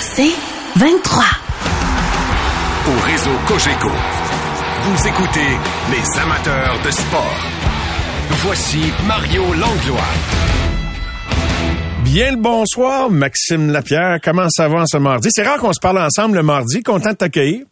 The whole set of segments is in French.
C'est 23. Au réseau Cogeco, vous écoutez les amateurs de sport. Voici Mario Langlois. Bien le bonsoir, Maxime Lapierre. Comment ça va ce mardi? C'est rare qu'on se parle ensemble le mardi. Content de t'accueillir.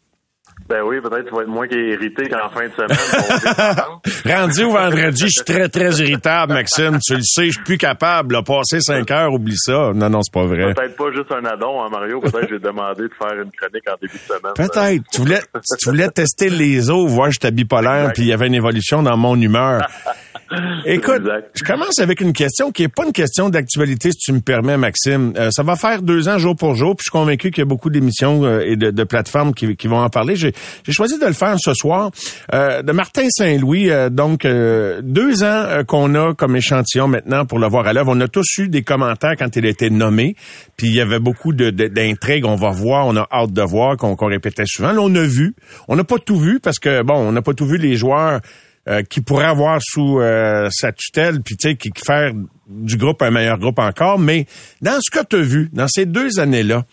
Ben oui, peut-être tu vas être moins irrité qu'en fin de semaine. Rendu au vendredi, je suis très, très irritable, Maxime. Tu le sais, je suis plus capable. Là, passer cinq heures, oublie ça. Non, non, c'est pas vrai. Peut-être pas juste un addon, hein, Mario. Peut-être que j'ai demandé de faire une chronique en début de semaine. Peut-être. Tu voulais, tu voulais tester les eaux, voir j'étais bipolaire, puis il y avait une évolution dans mon humeur. Écoute, je commence avec une question qui est pas une question d'actualité, si tu me permets, Maxime. Euh, ça va faire deux ans jour pour jour, puis je suis convaincu qu'il y a beaucoup d'émissions euh, et de, de, plateformes qui, qui, vont en parler. J'ai choisi de le faire ce soir. Euh, de Martin Saint-Louis, donc deux ans qu'on a comme échantillon maintenant pour le voir à l'œuvre. On a tous eu des commentaires quand il a été nommé, puis il y avait beaucoup d'intrigues. On va voir, on a hâte de voir, qu'on répétait souvent. Là, on a vu. On n'a pas tout vu parce que, bon, on n'a pas tout vu les joueurs euh, qui pourrait avoir sous euh, sa tutelle, puis tu sais, qui, faire du groupe un meilleur groupe encore. Mais dans ce que tu as vu, dans ces deux années-là,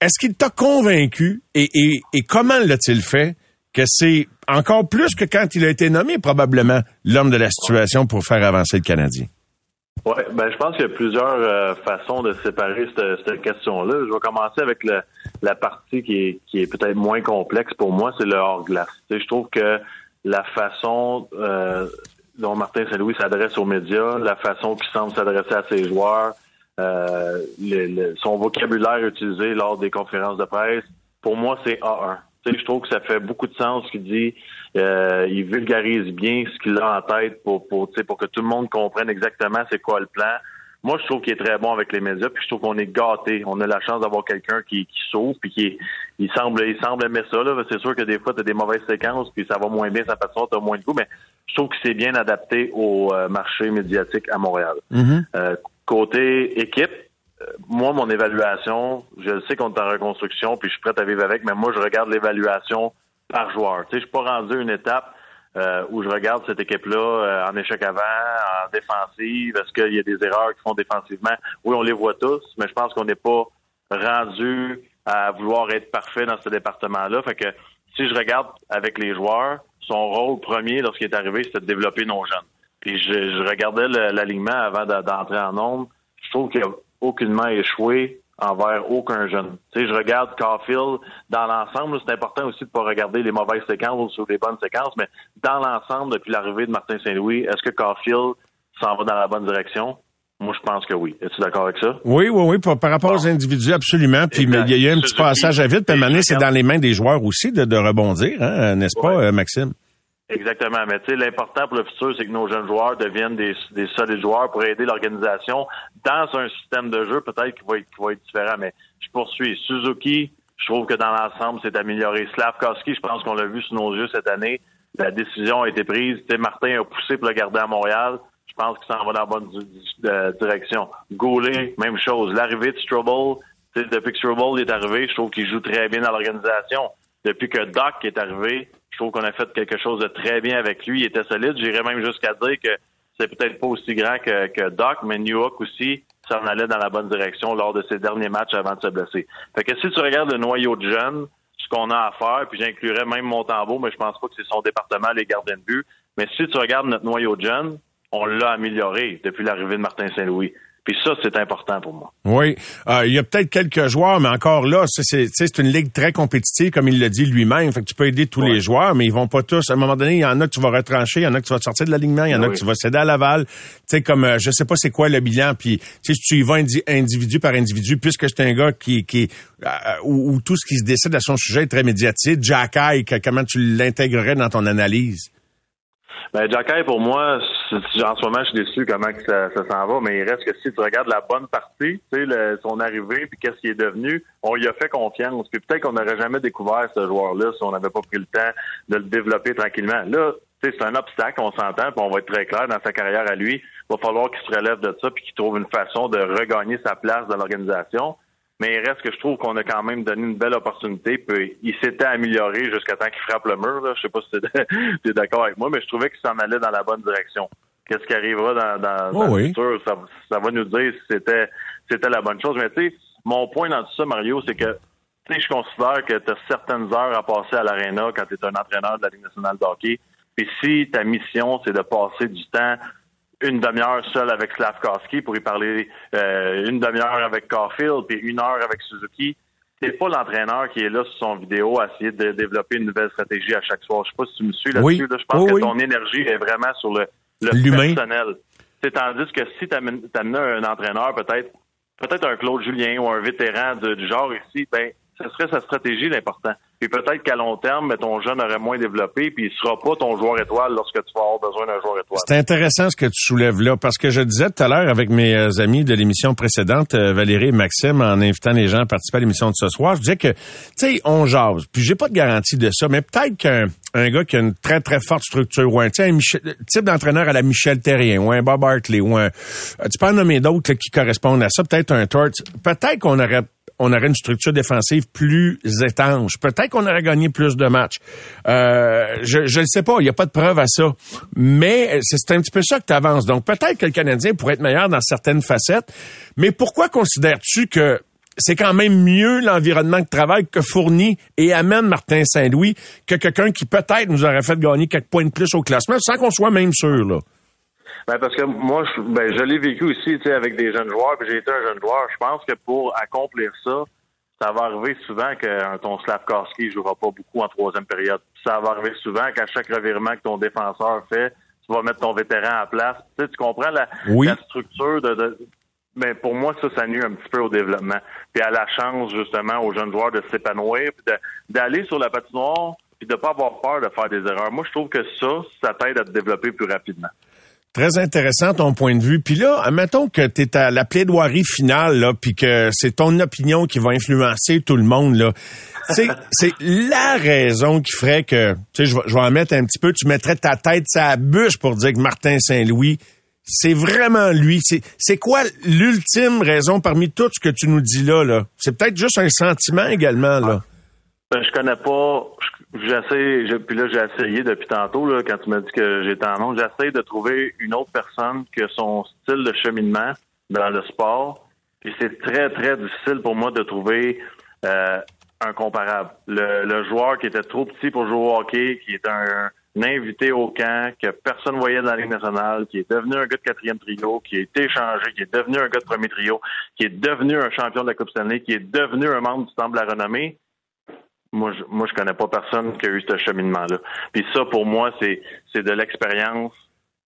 est-ce qu'il t'a convaincu et, et, et comment l'a-t-il fait que c'est encore plus que quand il a été nommé probablement l'homme de la situation pour faire avancer le Canadien? Oui, ben je pense qu'il y a plusieurs euh, façons de séparer cette, cette question-là. Je vais commencer avec la partie qui est, qui est peut-être moins complexe pour moi, c'est le hors-glace. Je trouve que la façon euh, dont Martin Saint-Louis s'adresse aux médias, la façon qu'il semble s'adresser à ses joueurs, euh, son vocabulaire utilisé lors des conférences de presse, pour moi, c'est A1. je trouve que ça fait beaucoup de sens ce qu'il dit. Euh, il vulgarise bien ce qu'il a en tête pour, pour, pour que tout le monde comprenne exactement c'est quoi le plan. Moi, je trouve qu'il est très bon avec les médias, puis je trouve qu'on est gâté. On a la chance d'avoir quelqu'un qui, qui sauve, puis qui il semble, il semble aimer ça. Là. C'est sûr que des fois, tu as des mauvaises séquences, puis ça va moins bien, sa façon, tu as moins de goût, mais je trouve que c'est bien adapté au euh, marché médiatique à Montréal. Mm-hmm. Euh, côté équipe, euh, moi, mon évaluation, je sais qu'on est en reconstruction, puis je suis prêt à vivre avec, mais moi, je regarde l'évaluation par joueur. Tu sais, je suis pas rendu à une étape euh, où je regarde cette équipe-là euh, en échec avant, en défensive. Est-ce qu'il y a des erreurs qui font défensivement? Oui, on les voit tous, mais je pense qu'on n'est pas rendu à vouloir être parfait dans ce département-là. Fait que si je regarde avec les joueurs, son rôle premier lorsqu'il est arrivé, c'était de développer nos jeunes. Puis je, je regardais l'alignement avant d'entrer en nombre. Je trouve qu'il a aucunement échoué envers aucun jeune. Tu je regarde Caulfield dans l'ensemble. C'est important aussi de pas regarder les mauvaises séquences ou les bonnes séquences, mais dans l'ensemble, depuis l'arrivée de Martin Saint-Louis, est-ce que Caulfield s'en va dans la bonne direction? Moi, je pense que oui. Es-tu d'accord avec ça? Oui, oui, oui. Par, rapport aux individus, absolument. Puis, mais il y a eu un petit passage à vide. Puis, à c'est dans les mains des joueurs aussi de, de rebondir, hein, n'est-ce pas, euh, Maxime? Exactement. Mais tu sais, l'important pour le futur, c'est que nos jeunes joueurs deviennent des, des solides joueurs pour aider l'organisation dans un système de jeu peut-être qui va être, qui va être différent. Mais je poursuis. Suzuki, je trouve que dans l'ensemble, c'est amélioré. Slavkowski, je pense qu'on l'a vu sous nos yeux cette année. La décision a été prise. sais, Martin a poussé pour le garder à Montréal. Je pense qu'il s'en va dans la bonne euh, direction. Goulet, même chose. L'arrivée de Strobel, depuis que Strobel est arrivé, je trouve qu'il joue très bien dans l'organisation. Depuis que Doc est arrivé, je trouve qu'on a fait quelque chose de très bien avec lui. Il était solide. J'irais même jusqu'à dire que c'est peut-être pas aussi grand que, Doc, mais New York aussi, ça en allait dans la bonne direction lors de ses derniers matchs avant de se blesser. Fait que si tu regardes le noyau de jeunes, ce qu'on a à faire, puis j'inclurais même Montembeau, mais je pense pas que c'est son département, les gardiens de but. Mais si tu regardes notre noyau de jeunes, on l'a amélioré depuis l'arrivée de Martin Saint-Louis. Puis ça, c'est important pour moi. Oui. Euh, il y a peut-être quelques joueurs, mais encore là, c'est une ligue très compétitive, comme il l'a dit lui-même. Fait que tu peux aider tous les joueurs, mais ils vont pas tous. À un moment donné, il y en a que tu vas retrancher, il y en a que tu vas sortir de l'alignement, il y en a que tu vas céder à Laval. Tu sais, comme euh, je sais pas c'est quoi le bilan, puis si tu y vas individu par individu, puisque c'est un gars qui, qui euh, où, tout ce qui se décide à son sujet est très médiatique, Jack comment tu l'intégrerais dans ton analyse? Ben, Jacky, pour moi, en ce moment, je suis déçu comment ça, s'en va, mais il reste que si tu regardes la bonne partie, tu sais, son arrivée, puis qu'est-ce qu'il est devenu, on lui a fait confiance. Puis peut-être qu'on n'aurait jamais découvert ce joueur-là si on n'avait pas pris le temps de le développer tranquillement. Là, c'est un obstacle, on s'entend, puis on va être très clair dans sa carrière à lui. Il va falloir qu'il se relève de ça, puis qu'il trouve une façon de regagner sa place dans l'organisation. Mais il reste que je trouve qu'on a quand même donné une belle opportunité. Puis il s'était amélioré jusqu'à temps qu'il frappe le mur. Là. Je sais pas si tu es d'accord avec moi, mais je trouvais qu'il s'en allait dans la bonne direction. Qu'est-ce qui arrivera dans, dans, oh le futur, ça, ça, va nous dire si c'était c'était la bonne chose. Mais tu sais, mon point dans tout ça, Mario, c'est que tu sais, je considère que tu as certaines heures à passer à l'aréna quand tu es un entraîneur de la Ligue nationale de hockey. Puis si ta mission, c'est de passer du temps une demi-heure seul avec Slavkowski pour y parler euh, une demi-heure avec Caulfield puis une heure avec Suzuki. C'est pas l'entraîneur qui est là sur son vidéo à essayer de développer une nouvelle stratégie à chaque soir. Je sais pas si tu me suis là-dessus. Je pense que ton énergie est vraiment sur le, le personnel. C'est tandis que si tu amenais un entraîneur, peut-être peut-être un Claude Julien ou un vétéran du genre ici, ben ce serait sa stratégie l'important. Puis peut-être qu'à long terme, mais ton jeune aurait moins développé, puis il sera pas ton joueur étoile lorsque tu vas avoir besoin d'un joueur étoile. C'est intéressant ce que tu soulèves là, parce que je disais tout à l'heure avec mes euh, amis de l'émission précédente, euh, Valérie et Maxime, en invitant les gens à participer à l'émission de ce soir, je disais que, tu sais, on jase. Puis j'ai pas de garantie de ça, mais peut-être qu'un un gars qui a une très, très forte structure, ou un, un type d'entraîneur à la Michel Terrien, ou un Bob Hartley, ou un... Tu peux en nommer d'autres qui correspondent à ça, peut-être un Torts. Peut-être qu'on aurait on aurait une structure défensive plus étanche. Peut-être qu'on aurait gagné plus de matchs. Euh, je ne sais pas, il n'y a pas de preuve à ça. Mais c'est un petit peu ça que tu. Donc peut-être que le Canadien pourrait être meilleur dans certaines facettes. Mais pourquoi considères-tu que c'est quand même mieux l'environnement de travail que fournit et amène Martin Saint-Louis que quelqu'un qui peut-être nous aurait fait gagner quelques points de plus au classement sans qu'on soit même sûr, là? Ben parce que moi, je, ben, je l'ai vécu aussi, tu sais, avec des jeunes joueurs, puis j'ai été un jeune joueur. Je pense que pour accomplir ça, ça va arriver souvent que ton Slavkowski ne jouera pas beaucoup en troisième période. Ça va arriver souvent qu'à chaque revirement que ton défenseur fait, tu vas mettre ton vétéran en place. Tu, comprends la, la structure de, de mais ben, pour moi, ça, ça nuit un petit peu au développement. Puis à la chance, justement, aux jeunes joueurs de s'épanouir, puis d'aller sur la patinoire, puis de pas avoir peur de faire des erreurs. Moi, je trouve que ça, ça t'aide à te développer plus rapidement. Très intéressant ton point de vue. Puis là, admettons que tu es à la plaidoirie finale, là, puis que c'est ton opinion qui va influencer tout le monde. là. C'est, c'est la raison qui ferait que, tu sais, je vais, en mettre un petit peu, tu mettrais ta tête sa bûche pour dire que Martin Saint-Louis, c'est vraiment lui. C'est, c'est quoi l'ultime raison parmi tout ce que tu nous dis là? là? C'est peut-être juste un sentiment également. là. Ben, je connais pas, J'essaie, puis là j'ai essayé depuis tantôt là, quand tu m'as dit que j'étais en nom, j'essaie de trouver une autre personne que son style de cheminement dans le sport. Puis c'est très très difficile pour moi de trouver euh, un comparable. Le, joueur qui était trop petit pour jouer au hockey, qui est un, invité au camp, que personne voyait dans la Ligue nationale, qui est devenu un gars de quatrième trio, qui a été échangé, qui est devenu un gars de premier trio, qui est devenu un champion de la Coupe Stanley, qui est devenu un membre du Temple de la Renommée moi, je, moi, je connais pas personne qui a eu ce cheminement-là. Puis ça, pour moi, c'est, c'est de l'expérience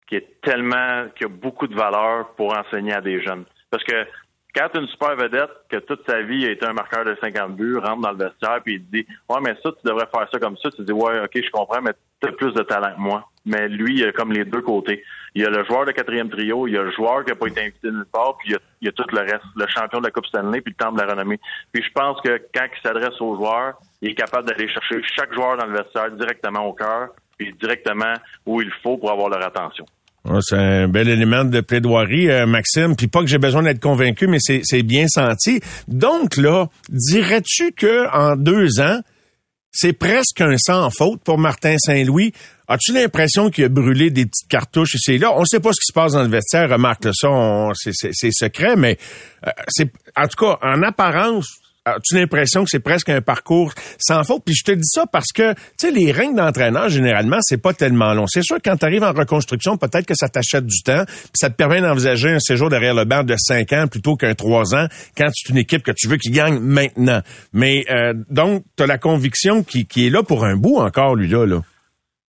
qui est tellement, qui a beaucoup de valeur pour enseigner à des jeunes. Parce que quand une super vedette, que toute sa vie a été un marqueur de 50 buts, rentre dans le vestiaire, puis il te dit Ouais, mais ça, tu devrais faire ça comme ça. Tu dis Ouais, ok, je comprends, mais tu as plus de talent que moi. Mais lui, il a comme les deux côtés. Il y a le joueur de quatrième trio, il y a le joueur qui n'a pas été invité nulle part, puis il y, a, tout le reste, le champion de la Coupe Stanley, puis le temps de la renommée. Puis je pense que quand il s'adresse aux joueurs, il est capable d'aller chercher chaque joueur dans le vestiaire directement au cœur, puis directement où il faut pour avoir leur attention. C'est un bel élément de plaidoirie, euh, Maxime. Puis pas que j'ai besoin d'être convaincu, mais c'est bien senti. Donc là, dirais-tu que en deux ans, c'est presque un sans faute pour Martin Saint-Louis? As-tu l'impression qu'il a brûlé des petites cartouches ici et là? On ne sait pas ce qui se passe dans le vestiaire, remarque ça, c'est secret, mais euh, c'est en tout cas, en apparence, as-tu l'impression que c'est presque un parcours sans faute? Puis je te dis ça parce que, tu sais, les règles d'entraîneur, généralement, c'est pas tellement long. C'est sûr, quand tu arrives en reconstruction, peut-être que ça t'achète du temps, puis ça te permet d'envisager un séjour derrière le banc de cinq ans plutôt qu'un trois ans quand tu es une équipe que tu veux qui gagne maintenant. Mais euh, donc, tu as la conviction qui, qui est là pour un bout encore, lui-là. Là.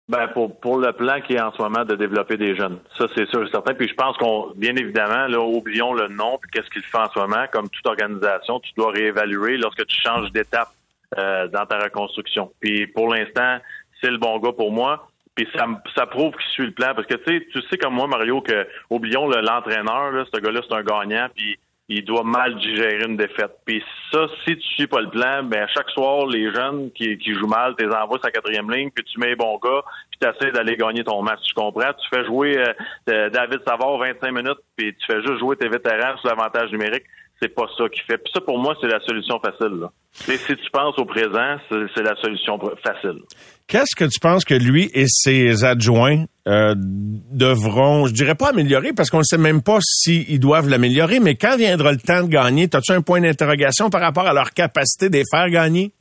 Ben pour, pour le plan qui est en ce moment de développer des jeunes. Ça, c'est sûr et certain. Puis je pense qu'on, bien évidemment, là, oublions le nom puis qu'est-ce qu'il fait en ce moment. Comme toute organisation, tu dois réévaluer lorsque tu changes d'étape euh, dans ta reconstruction. Puis pour l'instant, c'est le bon gars pour moi. Puis ça, ça prouve qu'il suit le plan. Parce que tu sais, tu sais comme moi, Mario, que oublions l'entraîneur, là, ce gars-là, c'est un gagnant, puis il doit mal digérer une défaite. Puis ça, si tu suis pas le plan, ben chaque soir, les jeunes qui, qui jouent mal, tu les envoies sa quatrième ligne, puis tu mets les gars, puis tu d'aller gagner ton match. Tu comprends? Tu fais jouer euh, David Savard 25 minutes, puis tu fais juste jouer tes vétérans sur l'avantage numérique. C'est pas ça qui fait. Puis ça, pour moi, c'est la solution facile. Là. si tu penses au présent, c'est la solution facile. Qu'est-ce que tu penses que lui et ses adjoints euh, devront, je dirais pas améliorer, parce qu'on ne sait même pas s'ils doivent l'améliorer, mais quand viendra le temps de gagner, as-tu un point d'interrogation par rapport à leur capacité de les faire gagner?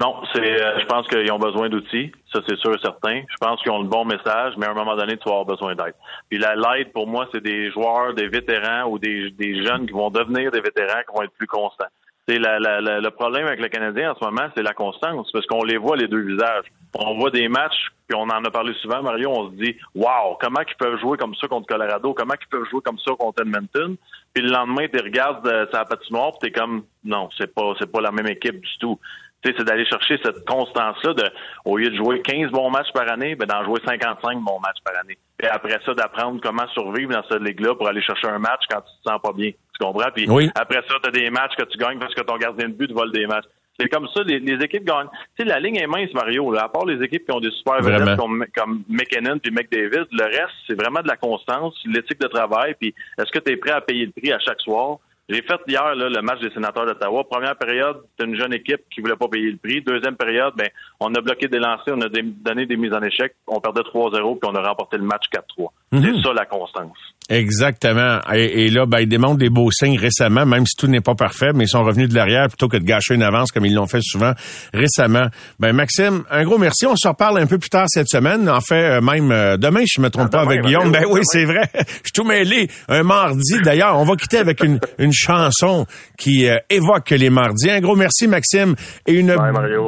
Non, c'est. Euh, je pense qu'ils ont besoin d'outils, ça c'est sûr et certain. Je pense qu'ils ont le bon message, mais à un moment donné, tu vas avoir besoin d'aide. Puis la l'aide, pour moi, c'est des joueurs, des vétérans ou des, des jeunes qui vont devenir des vétérans qui vont être plus constants le problème avec le Canadien en ce moment, c'est la constance, parce qu'on les voit les deux visages. On voit des matchs, puis on en a parlé souvent, Mario, on se dit Wow, comment ils peuvent jouer comme ça contre Colorado, comment ils peuvent jouer comme ça contre Edmonton? Puis le lendemain, tu regardes euh, sa patinoire, puis t'es comme Non, c'est pas c'est pas la même équipe du tout c'est d'aller chercher cette constance-là de, au lieu de jouer 15 bons matchs par année, ben, d'en jouer 55 bons matchs par année. Et après ça, d'apprendre comment survivre dans cette ligue-là pour aller chercher un match quand tu te sens pas bien. Tu comprends? Puis après ça, tu as des matchs que tu gagnes parce que ton gardien de but vole des matchs. C'est comme ça, les, équipes gagnent. Tu sais, la ligne est mince, Mario. Là, à part les équipes qui ont des super vedettes comme, comme McKinnon puis McDavid, le reste, c'est vraiment de la constance, l'éthique de travail. Puis est-ce que tu es prêt à payer le prix à chaque soir? J'ai fait hier là, le match des sénateurs d'Ottawa. Première période, c'était une jeune équipe qui voulait pas payer le prix. Deuxième période, ben, on a bloqué des lancers, on a donné des mises en échec. On perdait 3-0 puis on a remporté le match 4-3. C'est mhm. ça la constance. Exactement. Et, là, ben, ils démontrent des beaux signes récemment, même si tout n'est pas parfait, mais ils sont revenus de l'arrière plutôt que de gâcher une avance comme ils l'ont fait souvent récemment. Ben, Maxime, un gros merci. On se reparle un peu plus tard cette semaine. En fait, euh, même euh, demain, je me trompe ah, pas avec Guillaume. Ben oui, c'est vrai. je suis tout mêlé. Un mardi, d'ailleurs. On va quitter avec une, une chanson qui euh, évoque les mardis. Un gros merci, Maxime, et une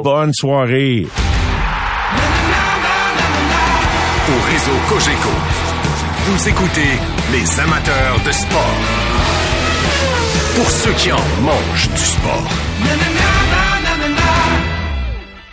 bonne soirée. Au réseau Cogeco, vous écoutez les amateurs de sport. Pour ceux qui en mangent du sport.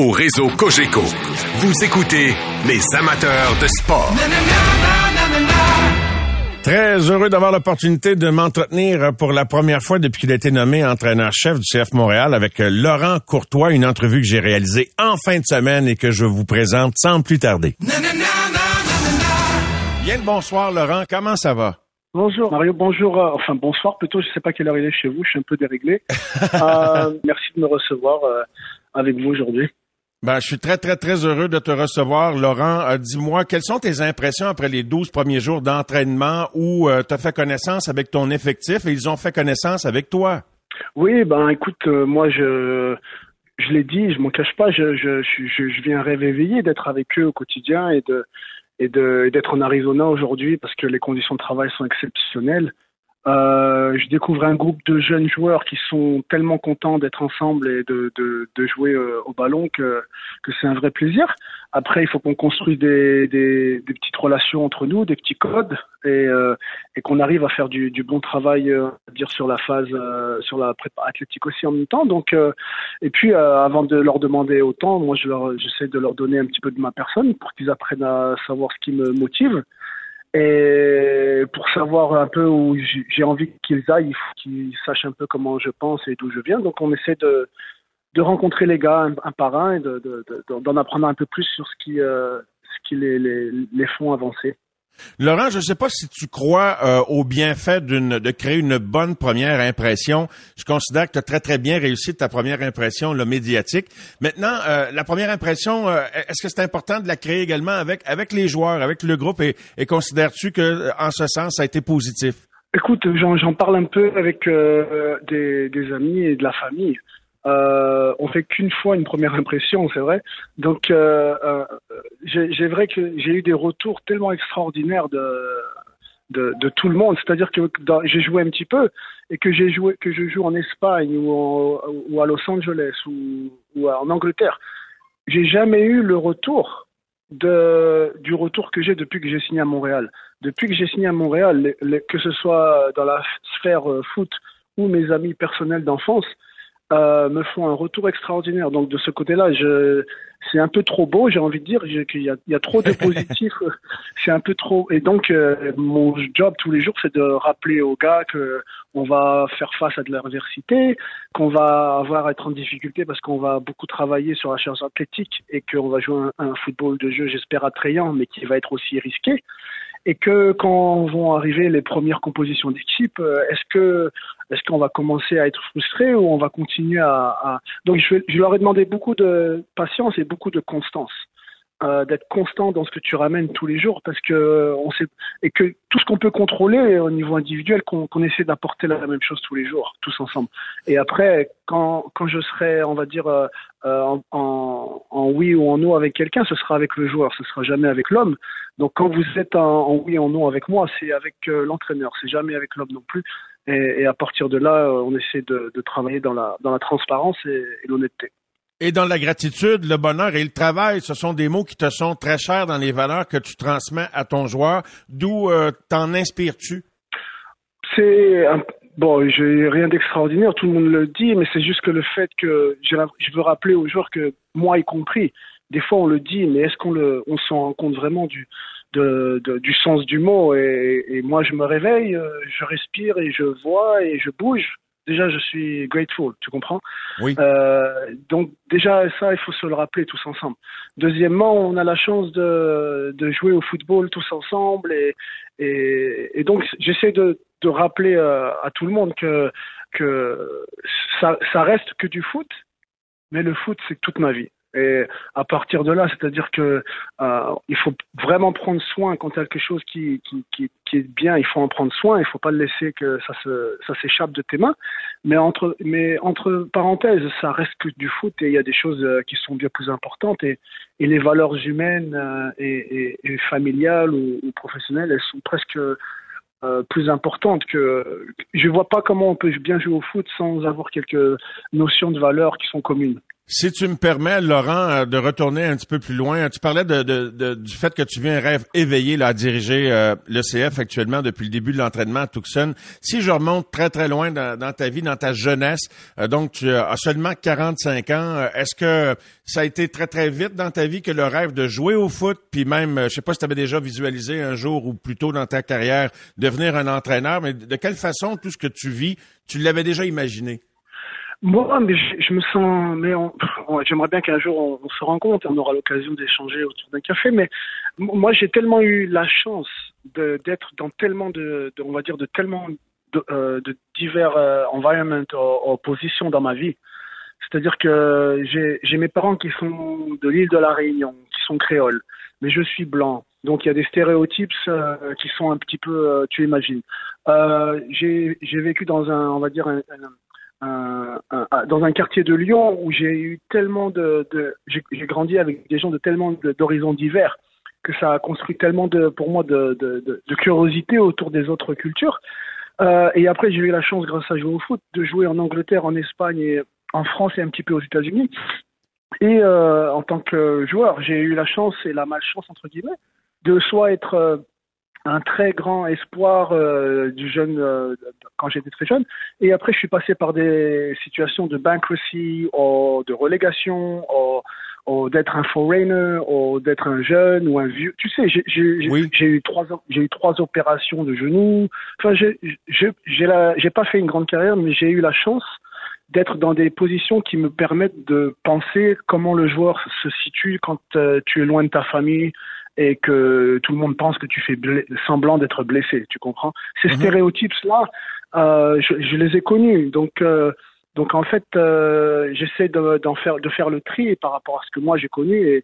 au réseau Cogeco. Vous écoutez les amateurs de sport. Très heureux d'avoir l'opportunité de m'entretenir pour la première fois depuis qu'il a été nommé entraîneur-chef du CF Montréal avec Laurent Courtois, une entrevue que j'ai réalisée en fin de semaine et que je vous présente sans plus tarder. Bien le bonsoir Laurent, comment ça va? Bonjour Mario, bonjour, euh, enfin bonsoir plutôt, je ne sais pas quelle heure il est chez vous, je suis un peu déréglé. Euh, merci de me recevoir euh, avec vous aujourd'hui. Ben, je suis très, très, très heureux de te recevoir, Laurent. Euh, dis-moi, quelles sont tes impressions après les 12 premiers jours d'entraînement où euh, tu as fait connaissance avec ton effectif et ils ont fait connaissance avec toi? Oui, ben écoute, euh, moi je je l'ai dit, je m'en cache pas, je, je, je, je viens rêver éveillé d'être avec eux au quotidien et de et de d'être en Arizona aujourd'hui parce que les conditions de travail sont exceptionnelles. Euh, je découvre un groupe de jeunes joueurs qui sont tellement contents d'être ensemble et de, de, de jouer euh, au ballon que, que c'est un vrai plaisir. Après, il faut qu'on construise des, des, des, petites relations entre nous, des petits codes, et, euh, et qu'on arrive à faire du, du bon travail, euh, dire sur la phase, sur la prépa athlétique aussi en même temps. Donc, et puis, avant de leur demander autant, moi, je leur, j'essaie de leur donner un petit peu de ma personne pour qu'ils apprennent à savoir ce qui me motive. Et pour savoir un peu où j'ai envie qu'ils aillent, il faut qu'ils sachent un peu comment je pense et d'où je viens. Donc on essaie de, de rencontrer les gars un, par un et d'en de, de, apprendre un peu plus sur ce qui, euh, ce qui les, les, les font avancer. Laurent, je ne sais pas si tu crois euh, au bienfait d'une de créer une bonne première impression. Je considère que tu as très très bien réussi ta première impression le médiatique. Maintenant, euh, la première impression, euh, est-ce que c'est important de la créer également avec avec les joueurs, avec le groupe? Et, considères-tu que en ce sens ça a été positif? Écoute, j'en parle un peu avec des, amis et de la famille. Euh, on fait qu'une fois une première impression, c'est vrai. Donc, euh, euh, j'ai vrai que j'ai eu des retours tellement extraordinaires de, de, tout le monde. C'est-à-dire que j'ai joué un petit peu et que j'ai joué, que je joue en Espagne ou, à Los Angeles ou, en Angleterre, j'ai jamais eu le retour de, du retour que j'ai depuis que j'ai signé à Montréal. Depuis que j'ai signé à Montréal, que ce soit dans la sphère foot ou mes amis personnels d'enfance, euh, me font un retour extraordinaire. Donc de ce côté-là, je, c'est un peu trop beau, j'ai envie de dire qu'il y a, il y a trop de positifs. c'est un peu trop. Et donc euh, mon job tous les jours, c'est de rappeler aux gars que on va faire face à de l'adversité, qu'on va avoir à être en difficulté parce qu'on va beaucoup travailler sur la charge athlétique et qu'on va jouer un, un, football de jeu, j'espère attrayant, mais qui va être aussi risqué et que quand vont arriver les premières compositions d'équipe, euh, est-ce que est-ce qu'on va commencer à être frustré ou on va continuer à, à... donc je, je, leur ai demandé beaucoup de patience et beaucoup de constance. Euh, d'être constant dans ce que tu ramènes tous les jours parce que euh, on sait et que tout ce qu'on peut contrôler au niveau individuel qu'on essaie d'apporter la même chose tous les jours tous ensemble. Et après quand quand je serai on va dire euh, en, en, en, oui ou en non avec quelqu'un ce sera avec le joueur ce sera jamais avec l'homme. Donc quand vous êtes en, oui ou en non avec moi c'est avec l'entraîneur c'est jamais avec l'homme non plus. Et, et, à partir de là on essaie de, de travailler dans la dans la transparence et l'honnêteté et dans la gratitude, le bonheur et le travail, ce sont des mots qui te sont très chers dans les valeurs que tu transmets à ton joueur. D'où euh, t'en inspires-tu? C'est bon, j'ai rien d'extraordinaire, tout le monde le dit, mais c'est juste que le fait que je veux rappeler aux joueurs que moi y compris, des fois on le dit, mais est-ce qu'on le, on s'en rend compte vraiment du, de, du sens du mot? Et, et, moi je me réveille, euh, je respire et je vois et je bouge déjà je suis grateful, tu comprends Oui. Euh, donc déjà ça, il faut se le rappeler tous ensemble. Deuxièmement, on a la chance de, de jouer au football tous ensemble et, et, et donc j'essaie de, de rappeler euh, à tout le monde que que ça, ça reste que du foot, mais le foot c'est toute ma vie. Et à partir de là, c'est-à-dire que euh, il faut vraiment prendre soin quand il y a quelque chose qui, qui, est bien, il faut en prendre soin, il faut pas le laisser que ça se ça s'échappe de tes mains. Mais entre mais entre parenthèses, ça reste que du foot et il y a des choses euh, qui sont bien plus importantes et, et les valeurs humaines euh, et, et, familiales ou, ou, professionnelles, elles sont presque plus importantes que je vois pas comment on peut bien jouer au foot sans avoir quelques notions de valeurs qui sont communes. Si tu me permets, Laurent, euh, de retourner un petit peu plus loin, tu parlais de, de, de du fait que tu viens un rêve éveillé là, à diriger euh, l'ECF actuellement depuis le début de l'entraînement à Tucson. Si je remonte très, très loin dans, ta vie, dans ta jeunesse, euh, donc tu as seulement 45 ans, euh, est-ce que ça a été très, très vite dans ta vie que le rêve de jouer au foot, puis même, je sais pas si tu avais déjà visualisé un jour ou plus tôt dans ta carrière devenir un entraîneur, mais de quelle façon tout ce que tu vis, tu l'avais déjà imaginé? Moi, mais je, me sens, mais j'aimerais bien qu'un jour on, on, se rencontre, on aura l'occasion d'échanger autour d'un café. Mais moi, j'ai tellement eu la chance d'être dans tellement de, on va dire, de tellement de, euh, divers euh, environments ou, positions dans ma vie. C'est-à-dire que j'ai mes parents qui sont de l'île de la Réunion, qui sont créoles, mais je suis blanc. Donc il y a des stéréotypes euh, qui sont un petit peu, euh, tu imagines. Euh, j'ai vécu dans un, on va dire, un dans un quartier de Lyon où j'ai eu tellement de, j'ai grandi avec des gens de tellement d'horizons divers que ça a construit tellement de pour moi de, de, curiosité autour des autres cultures. Euh, et après j'ai eu la chance grâce à jouer au foot de jouer en Angleterre, en Espagne en France et un petit peu aux États-Unis. Et euh, en tant que joueur, j'ai eu la chance et la malchance entre guillemets de soit être euh, un très grand espoir euh, du jeune euh, quand j'étais très jeune. Et après, je suis passé par des situations de bankruptcy, ou de relégation, ou, ou d'être un foreigner, ou d'être un jeune ou un vieux. Tu sais, j'ai oui. eu trois j'ai eu trois opérations de genoux. Enfin, j'ai j'ai pas fait une grande carrière, mais j'ai eu la chance d'être dans des positions qui me permettent de penser comment le joueur se situe quand euh, tu es loin de ta famille, et que tout le monde pense que tu fais semblant d'être blessé, tu comprends? Ces mm -hmm. stéréotypes-là, euh, je, je, les ai connus, donc euh, donc en fait, euh, j'essaie d'en de, faire de faire le tri par rapport à ce que moi j'ai connu et,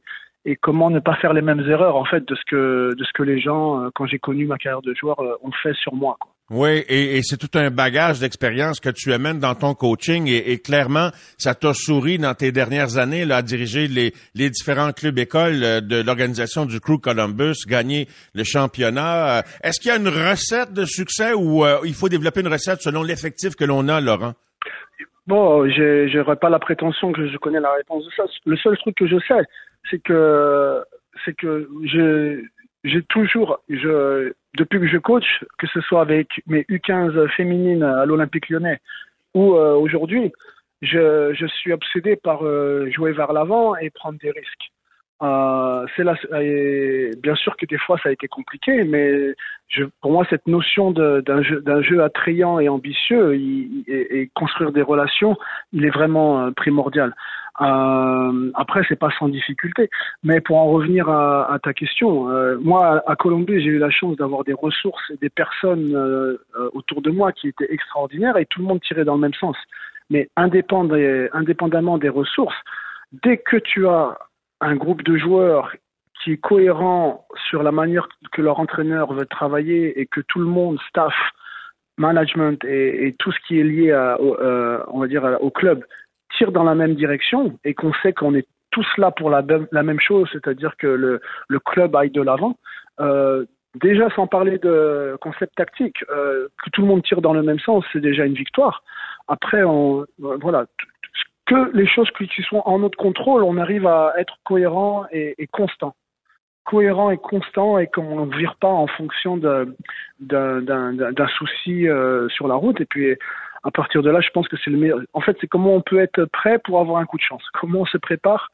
et comment ne pas faire les mêmes erreurs en fait de ce que de ce que les gens, quand j'ai connu ma carrière de joueur, ont fait sur moi. Quoi. Oui, et, c'est tout un bagage d'expérience que tu amènes dans ton coaching et, clairement, ça t'a souri dans tes dernières années là, à diriger les, les différents clubs écoles euh, de l'organisation du Crew Columbus, gagner le championnat. Euh, est-ce qu'il y a une recette de succès ou euh, il faut développer une recette selon l'effectif que l'on a, Laurent? Bon, j'aurais pas la prétention que je connais la réponse de ça. Le seul truc que je sais, c'est que c'est que j'ai toujours, depuis que je coach, que ce soit avec mes U15 féminines à l'Olympique lyonnais ou euh, aujourd'hui, je, suis obsédé par euh, jouer vers l'avant et prendre des risques. Euh, bien sûr que des fois ça a été compliqué, mais pour moi cette notion d'un jeu, attrayant et ambitieux et, construire des relations, il est vraiment primordial. Euh, après, c'est pas sans difficulté. Mais pour en revenir à, ta question, euh, moi, à Colombie, j'ai eu la chance d'avoir des ressources et des personnes euh, euh, autour de moi qui étaient extraordinaires et tout le monde tirait dans le même sens. Mais indépendamment des ressources, dès que tu as un groupe de joueurs qui est cohérent sur la manière que leur entraîneur veut travailler et que tout le monde, staff, management et, tout ce qui est lié à, au, on va dire au club tire dans la même direction et qu'on sait qu'on est tous là pour la, même chose, c'est-à-dire que le, club aille de l'avant. Euh, déjà, sans parler de concept tactique, euh, que tout le monde tire dans le même sens, c'est déjà une victoire. Après, voilà, que les choses qui sont en notre contrôle, on arrive à être cohérent et, et constant cohérent et constant et qu'on ne vire pas en fonction d'un souci euh, sur la route. Et puis, à partir de là, je pense que c'est le meilleur. En fait, c'est comment on peut être prêt pour avoir un coup de chance. Comment on se prépare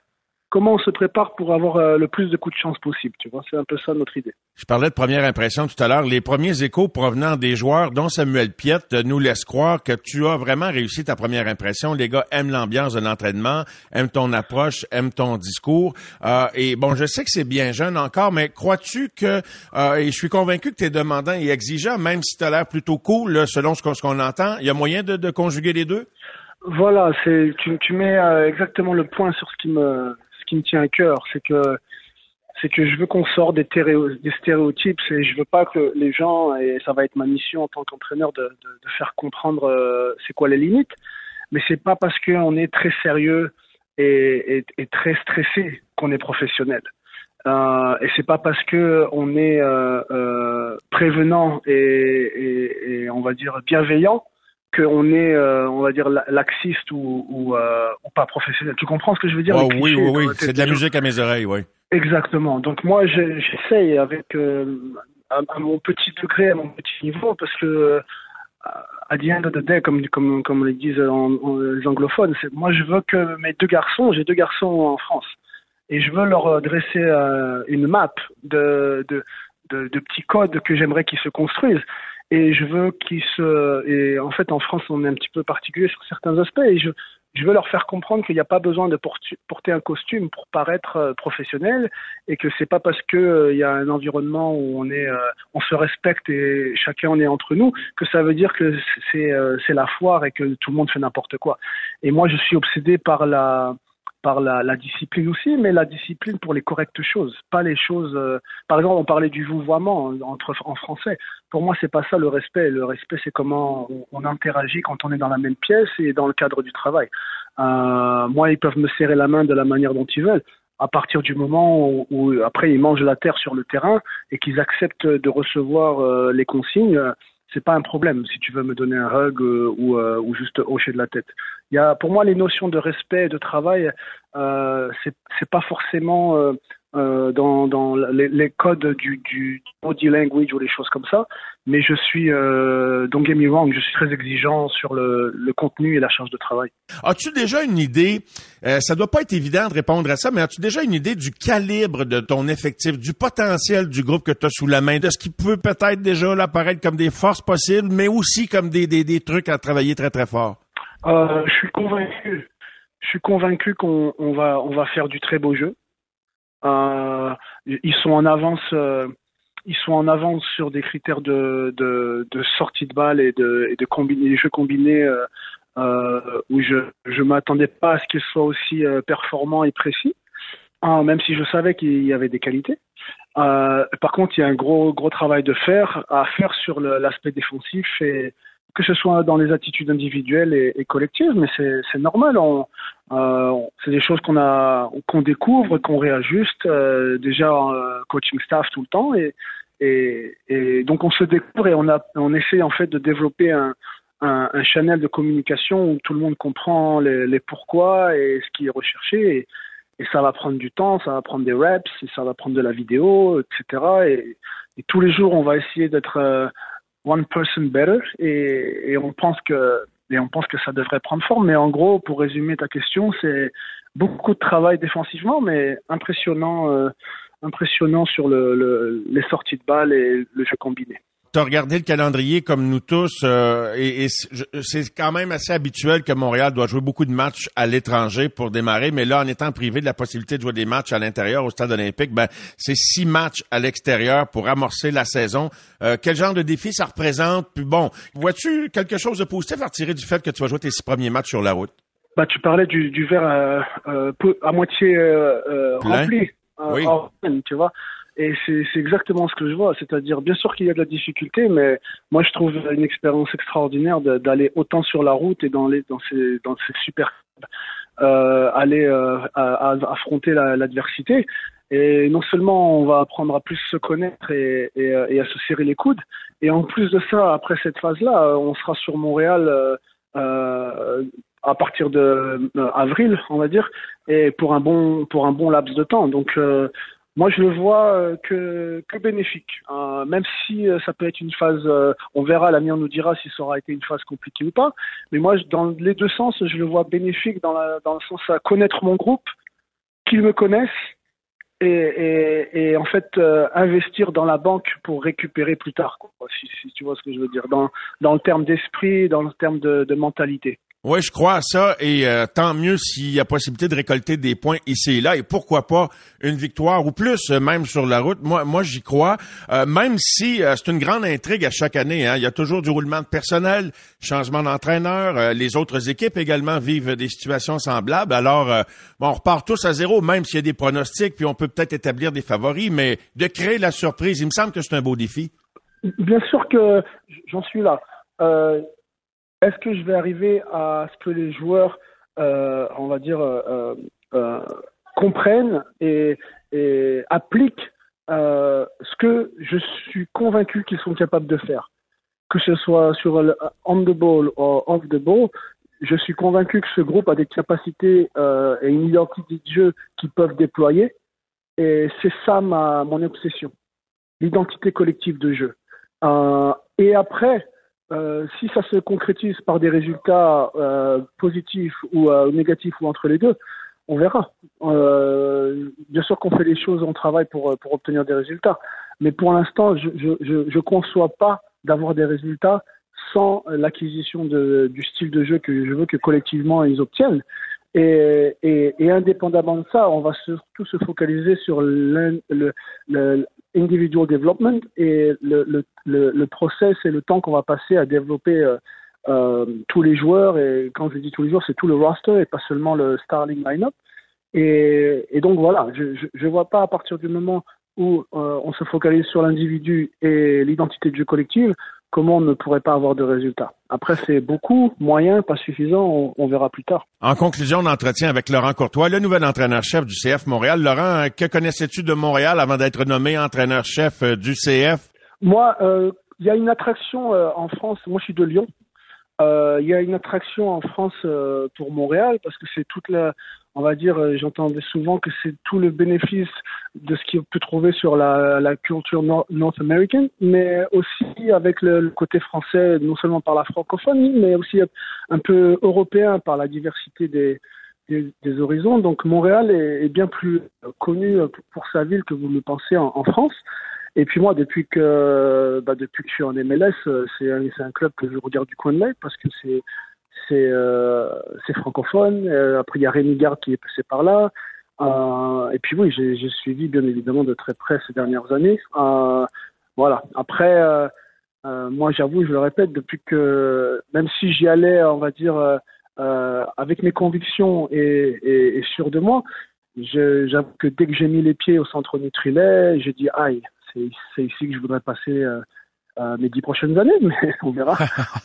comment on se prépare pour avoir euh, le plus de coups de chance possible. Tu vois, c'est un peu ça notre idée. Je parlais de première impression tout à l'heure. Les premiers échos provenant des joueurs, dont Samuel Piette, nous laissent croire que tu as vraiment réussi ta première impression. Les gars aiment l'ambiance de l'entraînement, aiment ton approche, aiment ton discours. Euh, et bon, je sais que c'est bien jeune encore, mais crois-tu que, euh, et je suis convaincu que tu es demandant et exigeant, même si tu as l'air plutôt cool, selon ce qu'on entend, il y a moyen de, de conjuguer les deux? Voilà, c'est tu, tu mets exactement le point sur ce qui me qui me tient à cœur, c'est que c'est que je veux qu'on sorte des, stéréotypes et je veux pas que les gens, et ça va être ma mission en tant qu'entraîneur de, faire comprendre euh, c'est quoi les limites, mais c'est pas parce qu'on est très sérieux et très stressé qu'on est professionnel. Euh, et c'est pas parce que on est euh, euh prévenant et, et, on va dire bienveillant qu'on est, euh, on va dire, laxiste ou, ou, euh, ou, pas professionnel. Tu comprends ce que je veux dire Oui, oui, oui, c'est de la musique à mes oreilles, oui. Exactement. Donc moi, j'essaye avec euh, à, mon petit degré, à mon petit niveau, parce que à the end of the day, comme, comme, comme le disent les anglophones, moi je veux que mes deux garçons, j'ai deux garçons en France, et je veux leur dresser une map de, de, de, de petits codes que j'aimerais qu'ils se construisent et je veux qu'ils se et en fait en France on est un petit peu particulier sur certains aspects et je je veux leur faire comprendre qu'il n'y a pas besoin de porter un costume pour paraître euh, professionnel et que c'est pas parce que euh, il y a un environnement où on est euh, on se respecte et chacun on est entre nous que ça veut dire que c'est c'est la foire et que tout le monde fait n'importe quoi. Et moi je suis obsédé par la par la, discipline aussi, mais la discipline pour les correctes choses, pas les choses. Euh, par exemple, on parlait du vouvoiement entre en français. Pour moi, c'est pas ça le respect. Le respect, c'est comment on, interagit quand on est dans la même pièce et dans le cadre du travail. Euh, moi, ils peuvent me serrer la main de la manière dont ils veulent. À partir du moment où, où après ils mangent la terre sur le terrain et qu'ils acceptent de recevoir euh, les consignes, c'est pas un problème si tu veux me donner un hug euh, ou, euh, ou juste hocher de la tête. Il y a, pour moi, les notions de respect et de travail, euh, c'est pas forcément euh, dans, dans les, les, codes du, du body language ou les choses comme ça, mais je suis, euh, don't get me wrong, je suis très exigeant sur le, le contenu et la charge de travail. As-tu déjà une idée, euh, ça doit pas être évident de répondre à ça, mais as-tu déjà une idée du calibre de ton effectif, du potentiel du groupe que tu as sous la main, de ce qui peut peut-être déjà apparaître comme des forces possibles, mais aussi comme des, des, des trucs à travailler très très fort? Euh, je suis convaincu, je suis convaincu qu'on on va, on va faire du très beau jeu. Euh, ils sont en avance. Euh, ils sont en avance sur des critères de, sortie de balle et de, et de combiner, jeux combinés euh, où je je m'attendais pas à ce qu'ils soient aussi performants et précis, hein, même si je savais qu'il y avait des qualités. par contre, il y a un gros travail à faire sur l'aspect défensif que ce soit dans les attitudes individuelles et, collectives, mais c'est normal. Euh, c'est des choses qu'on a qu'on découvre, qu'on réajuste euh, déjà en euh, coaching staff tout le temps et, donc on se découvre et on a on essaie en fait de développer un, un, channel de communication où tout le monde comprend les, pourquoi et ce qui est recherché et, ça va prendre du temps, ça va prendre des reps, ça va prendre de la vidéo, etc. Et, tous les jours on va essayer d'être one person better et, on pense que et on pense que ça devrait prendre forme. Mais en gros, pour résumer ta question, c'est beaucoup de travail défensivement, mais impressionnant, euh, impressionnant sur le, le, les sorties de balles et le jeu combiné tu as regardé le calendrier comme nous tous, euh, et, c'est quand même assez habituel que Montréal doit jouer beaucoup de matchs à l'étranger pour démarrer, mais là, en étant privé de la possibilité de jouer des matchs à l'intérieur au stade olympique, ben c'est six matchs à l'extérieur pour amorcer la saison. Euh, quel genre de défi ça représente? Puis bon, vois-tu quelque chose de positif à retirer du fait que tu vas jouer tes six premiers matchs sur la route? Bah, tu parlais du, du verre euh, à moitié rempli. Oui. tu vois. Et c'est exactement ce que je vois, c'est-à-dire bien sûr qu'il y a de la difficulté, mais moi je trouve une expérience extraordinaire d'aller autant sur la route et dans les dans ces dans ces super euh, aller euh, affronter l'adversité. et non seulement on va apprendre à plus se connaître et, et, et, à se serrer les coudes, et en plus de ça, après cette phase-là, on sera sur Montréal. Euh, euh à partir de euh, avril, on va dire, et pour un bon pour un bon laps de temps. Donc euh, moi, je le vois euh, que, que bénéfique. Euh, même si euh, ça peut être une phase, on verra, l'avenir nous dira si ça aura été une phase compliquée ou pas. Mais moi, dans les deux sens, je le vois bénéfique dans, la, le sens à connaître mon groupe, qu'ils me connaissent, et, en fait investir dans la banque pour récupérer plus tard. Quoi, si, tu vois ce que je veux dire, dans, dans le terme d'esprit, dans le terme de mentalité. Oui, je crois à ça et euh, tant mieux s'il y a possibilité de récolter des points ici et là et pourquoi pas une victoire ou plus euh, même sur la route. Moi, moi j'y crois. Euh, même si c'est une grande intrigue à chaque année. Hein. Il y a toujours du roulement de personnel, changement d'entraîneur. les autres équipes également vivent des situations semblables. Alors, bon, on repart tous à zéro, même s'il y a des pronostics, puis on peut peut-être établir des favoris, mais de créer la surprise, il me semble que c'est un beau défi. Bien sûr que j'en suis là. Est-ce que je vais arriver à ce que les joueurs, euh, on va dire, euh, euh, comprennent et, appliquent ce que je suis convaincu qu'ils sont capables de faire? Que ce soit sur le on the ball ou off the ball, je suis convaincu que ce groupe a des capacités et une identité de jeu qu'ils peuvent déployer. Et c'est ça ma, mon obsession, l'identité collective de jeu. et après, euh, si ça se concrétise par des résultats euh, positifs ou euh, négatifs ou entre les deux, on verra. bien sûr qu'on fait les choses, on travaille pour, pour obtenir des résultats. Mais pour l'instant, je ne conçois pas d'avoir des résultats sans l'acquisition du style de jeu que je veux que collectivement ils obtiennent. Et, et, indépendamment de ça, on va surtout se focaliser sur le, le, individual development et le, le, le, le process et le temps qu'on va passer à développer euh, euh, tous les joueurs. Et quand je dis tous les joueurs, c'est tout le roster et pas seulement le starting lineup. Et, et donc voilà, je ne vois pas à partir du moment où euh, on se focalise sur l'individu et l'identité de jeu collective, comment on ne pourrait pas avoir de résultats. Après, c'est beaucoup, moyen, pas suffisant, on, verra plus tard. En conclusion d'entretien avec Laurent Courtois, le nouvel entraîneur-chef du CF Montréal. Laurent, que connaissais-tu de Montréal avant d'être nommé entraîneur-chef euh, du CF? Moi, euh, il y a une attraction euh, en France, moi je suis de Lyon, il y a une attraction en France pour Montréal parce que c'est toute la, on va dire, euh, j'entendais souvent que c'est tout le bénéfice de ce qu'on peut trouver sur la, la culture north américaine, mais aussi avec le, côté français, non seulement par la francophonie, mais aussi un peu européen par la diversité des, des, des horizons. Donc Montréal est, est, bien plus connu pour sa ville que vous le pensez en, en France. Et puis moi, depuis que bah, depuis que je suis en MLS, c'est un, un club que je regarde du coin de l'œil parce que c'est c'est euh, francophone. Euh, après, il y a Rémi Garde qui est passé par là. Euh, et puis oui, j'ai suivi bien évidemment de très près ces dernières années. Voilà. Après, moi, j'avoue, je le répète, depuis que même si j'y allais, on va dire, avec mes convictions et, et, et, sûr de moi, j'avoue que dès que j'ai mis les pieds au centre Nutrilet, j'ai dit aïe, c'est ici que je voudrais passer mes dix prochaines années, mais on verra,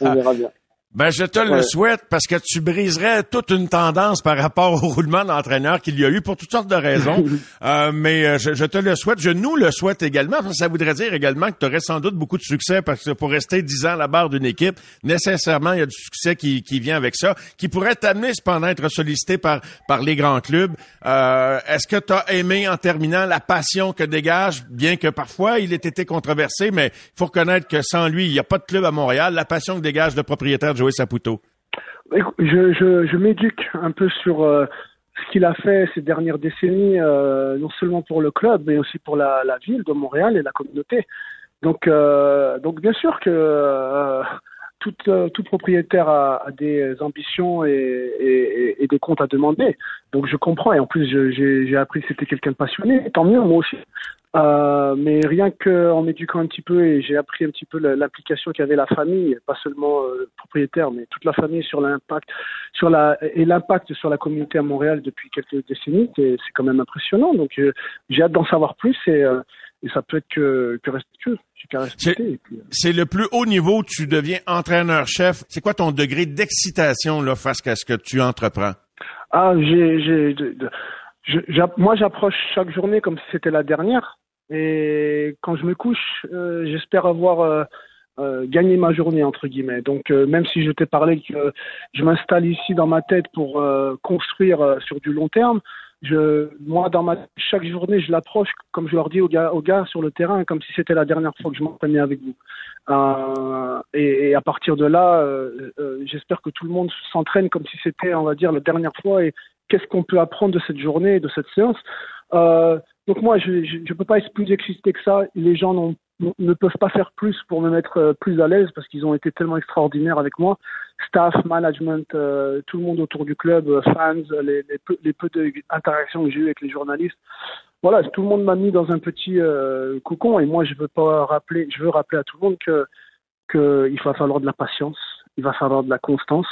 on verra bien. Ben, je te le souhaite parce que tu briserais toute une tendance par rapport au roulement d'entraîneur qu'il y a eu pour toutes sortes de raisons. euh, mais euh, je, te le souhaite. Je nous le souhaite également. Ça voudrait dire également que tu aurais sans doute beaucoup de succès parce que pour rester dix ans à la barre d'une équipe, nécessairement, il y a du succès qui, qui vient avec ça, qui pourrait t'amener cependant à être sollicité par, par les grands clubs. Euh, Est-ce que tu as aimé en terminant la passion que dégage, bien que parfois il ait été controversé, mais il faut reconnaître que sans lui, il n'y a pas de club à Montréal. La passion que dégage le propriétaire de Saputo je, m'éduque un peu sur euh, ce qu'il a fait ces dernières décennies, euh, non seulement pour le club, mais aussi pour la, ville de Montréal et la communauté. Donc, euh, donc bien sûr que tout, tout, propriétaire a, des ambitions et, et, et, des comptes à demander. Donc je comprends et en plus j'ai appris que c'était quelqu'un de passionné. Tant mieux, moi aussi. Euh, mais rien qu'en m'éduquant un petit peu et j'ai appris un petit peu l'application qu'avait la famille, pas seulement euh, le propriétaire, mais toute la famille sur l'impact, sur la et l'impact sur la communauté à Montréal depuis quelques décennies, c'est quand même impressionnant. Donc euh, j'ai hâte d'en savoir plus et, et ça peut être que, que respectueux. C'est le plus haut niveau tu deviens entraîneur-chef. C'est quoi ton degré d'excitation là face à ce que tu entreprends? Ah, j'ai, j'ai, moi, j'approche chaque journée comme si c'était la dernière. Et quand je me couche, euh, j'espère avoir euh, euh, gagné ma journée entre guillemets. Donc, même si je t'ai parlé que je m'installe ici dans ma tête pour construire sur du long terme, je, moi, dans ma chaque journée, je l'approche comme je leur dis aux gars, sur le terrain, comme si c'était la dernière fois que je m'entraînais avec vous. Et, à partir de là, j'espère que tout le monde s'entraîne comme si c'était, on va dire, la dernière fois qu'est-ce qu'on peut apprendre de cette journée, de cette séance. Euh, donc moi, je ne peux pas être plus excité que ça. Les gens ne peuvent pas faire plus pour me mettre euh, plus à l'aise parce qu'ils ont été tellement extraordinaires avec moi. Staff, management, euh, tout le monde autour du club, euh, fans, les, les peu, les peu d'interactions que j'ai eues avec les journalistes. Voilà, tout le monde m'a mis dans un petit euh, cocon et moi, je veux pas rappeler, je veux rappeler à tout le monde que qu'il va falloir de la patience, il va falloir de la constance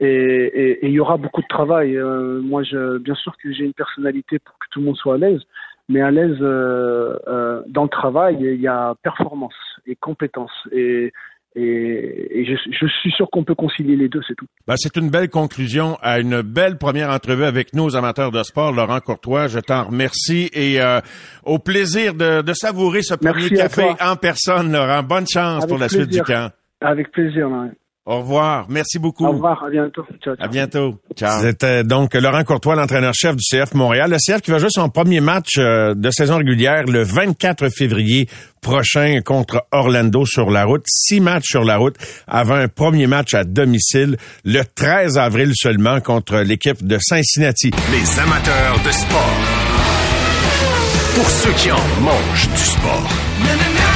et il y aura beaucoup de travail. Euh, moi, je, bien sûr que j'ai une personnalité pour que tout le monde soit à l'aise, mais à l'aise euh, euh, dans le travail, il y a performance et compétence. Et, et, je, je, suis sûr qu'on peut concilier les deux, c'est tout. Ben, c'est une belle conclusion à une belle première entrevue avec nos amateurs de sport. Laurent Courtois, je t'en remercie et au plaisir de, de savourer ce premier café en personne, Laurent. Bonne chance pour la suite du camp. Avec plaisir, Laurent. Au revoir. Merci beaucoup. Au revoir. À bientôt. Ciao, ciao. À bientôt. Ciao. C'était donc Laurent Courtois, l'entraîneur-chef du CF Montréal. Le CF qui va jouer son premier match euh, de saison régulière le 24 février prochain contre Orlando sur la route. Six matchs sur la route avant un premier match à domicile le 13 avril seulement contre l'équipe de Cincinnati. Les amateurs de sport. Pour ceux qui en mangent du sport.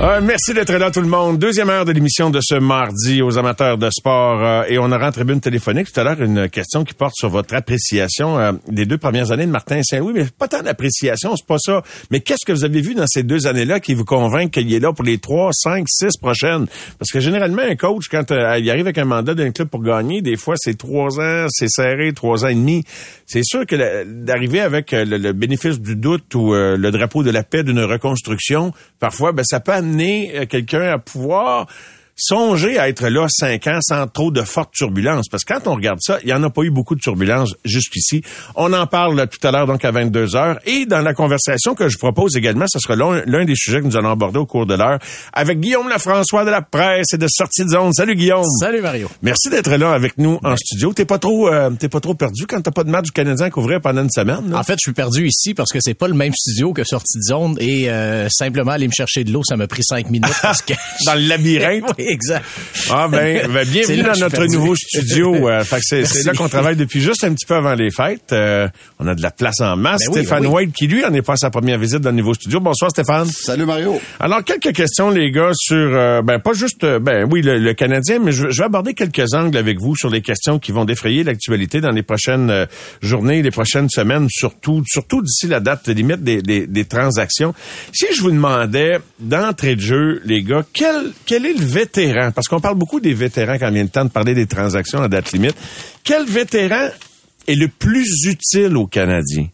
Euh, merci d'être là tout le monde. Deuxième heure de l'émission de ce mardi aux amateurs de sport. Euh, et on aura en tribune téléphonique tout à l'heure une question qui porte sur votre appréciation euh, des deux premières années de Martin Saint-Louis. Mais pas tant d'appréciation, c'est pas ça. Mais qu'est-ce que vous avez vu dans ces deux années-là qui vous convainc qu'il est là pour les trois, cinq, six prochaines? Parce que généralement, un coach, quand il arrive avec un mandat d'un club pour gagner, des fois c'est trois ans, c'est serré, trois ans et demi. C'est sûr que d'arriver avec le, bénéfice du doute ou le drapeau de la paix d'une reconstruction, parfois, ben, ça peut amener euh, quelqu'un à pouvoir songez à être là cinq ans sans trop de fortes turbulences. Parce que quand on regarde ça, il n'y en a pas eu beaucoup de turbulences jusqu'ici. On en parle tout à l'heure, donc à 22 heures. Et dans la conversation que je propose également, ce sera l'un des sujets que nous allons aborder au cours de l'heure avec Guillaume Lafrançois de la presse et de Sortie de zone. Salut Guillaume. Salut Mario. Merci d'être là avec nous en studio. T'es pas trop, euh, t'es pas trop perdu quand t'as pas de match du Canadien à couvrir pendant une semaine. En fait, je suis perdu ici parce que c'est pas le même studio que Sortie de zone et euh, simplement aller me chercher de l'eau, ça m'a pris cinq minutes parce que dans le labyrinthe. exact. Ah ben, ben bienvenue dans notre nouveau studio. Euh, c'est là qu'on travaille depuis juste un petit peu avant les fêtes. Euh, on a de la place en masse. Ben Stéphane ben White qui lui en est pas à sa première visite dans le nouveau studio. Bonsoir Stéphane. Salut Mario. Alors quelques questions les gars sur euh, ben pas juste ben oui le, Canadien, mais je, vais aborder quelques angles avec vous sur les questions qui vont défrayer l'actualité dans les prochaines journées, les prochaines semaines, surtout surtout d'ici la date limite des, des, des transactions. Si je vous demandais d'entrée de jeu, les gars, quel quel est le parce qu'on parle beaucoup des vétérans quand vient le temps de parler des transactions à date limite. Quel vétéran est le plus utile aux Canadiens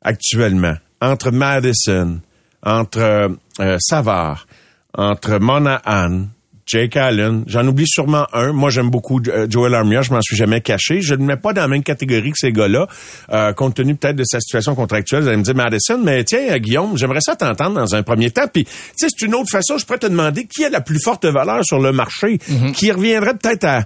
actuellement? Entre Madison, entre euh, Savard, entre Monahan, Jake Allen. J'en oublie sûrement un. Moi, j'aime beaucoup euh, Joel Armia. Je m'en suis jamais caché. Je ne mets pas dans la même catégorie que ces gars-là, euh, compte tenu peut-être de sa situation contractuelle. Vous allez me dire Madison, mais tiens, euh, Guillaume, j'aimerais ça t'entendre dans un premier temps. Puis, tu sais, c'est une autre façon. Je pourrais te demander qui a la plus forte valeur sur le marché, mhm. qui reviendrait peut-être à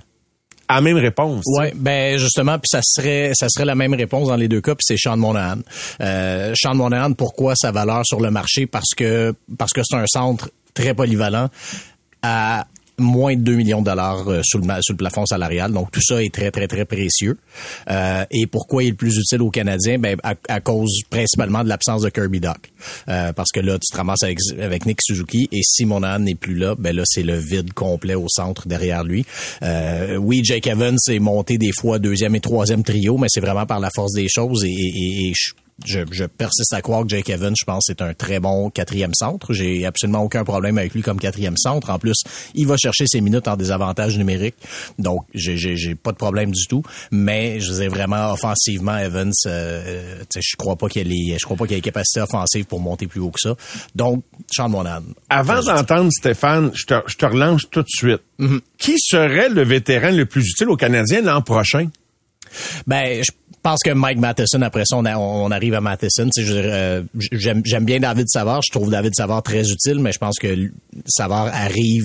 à même réponse. Ouais, ben justement, puis ça serait ça serait la même réponse dans les deux cas, puis c'est Sean Monahan. Euh, Sean Monahan, pourquoi sa valeur sur le marché? Parce que parce que c'est un centre très polyvalent à moins de 2 millions de dollars euh, sous le, sous le plafond salarial. Donc, tout ça est très, très, très précieux. Euh, et pourquoi il est le plus utile aux Canadiens? Ben, à, cause principalement de l'absence de Kirby Doc. Euh, parce que là, tu te ramasses avec, avec Nick Suzuki et si Monahan n'est plus là, ben là, c'est le vide complet au centre derrière lui. Oui, Jake Evans est monté des fois deuxième et troisième trio, mais c'est vraiment par la force des choses et, et, je, persiste à croire que Jake Evans, je pense, c'est un très bon quatrième centre. J'ai absolument aucun problème avec lui comme quatrième centre. En plus, il va chercher ses minutes en désavantage numérique. Donc, j'ai, j'ai, pas de problème du tout. Mais, je disais vraiment, offensivement, Evans, euh, je crois pas qu'il ait, je crois pas qu'il ait capacité offensive pour monter plus haut que ça. Donc, Sean Monahan. Avant d'entendre Stéphane, je te, je te relance tout de suite. Mm-hmm. Qui serait le vétéran le plus utile aux Canadiens l'an prochain? Ben, je pense que Mike Matheson, après ça, on, arrive à Matheson. Euh, j'aime bien David Savard. Je trouve David Savard très utile, mais je pense que Savard arrive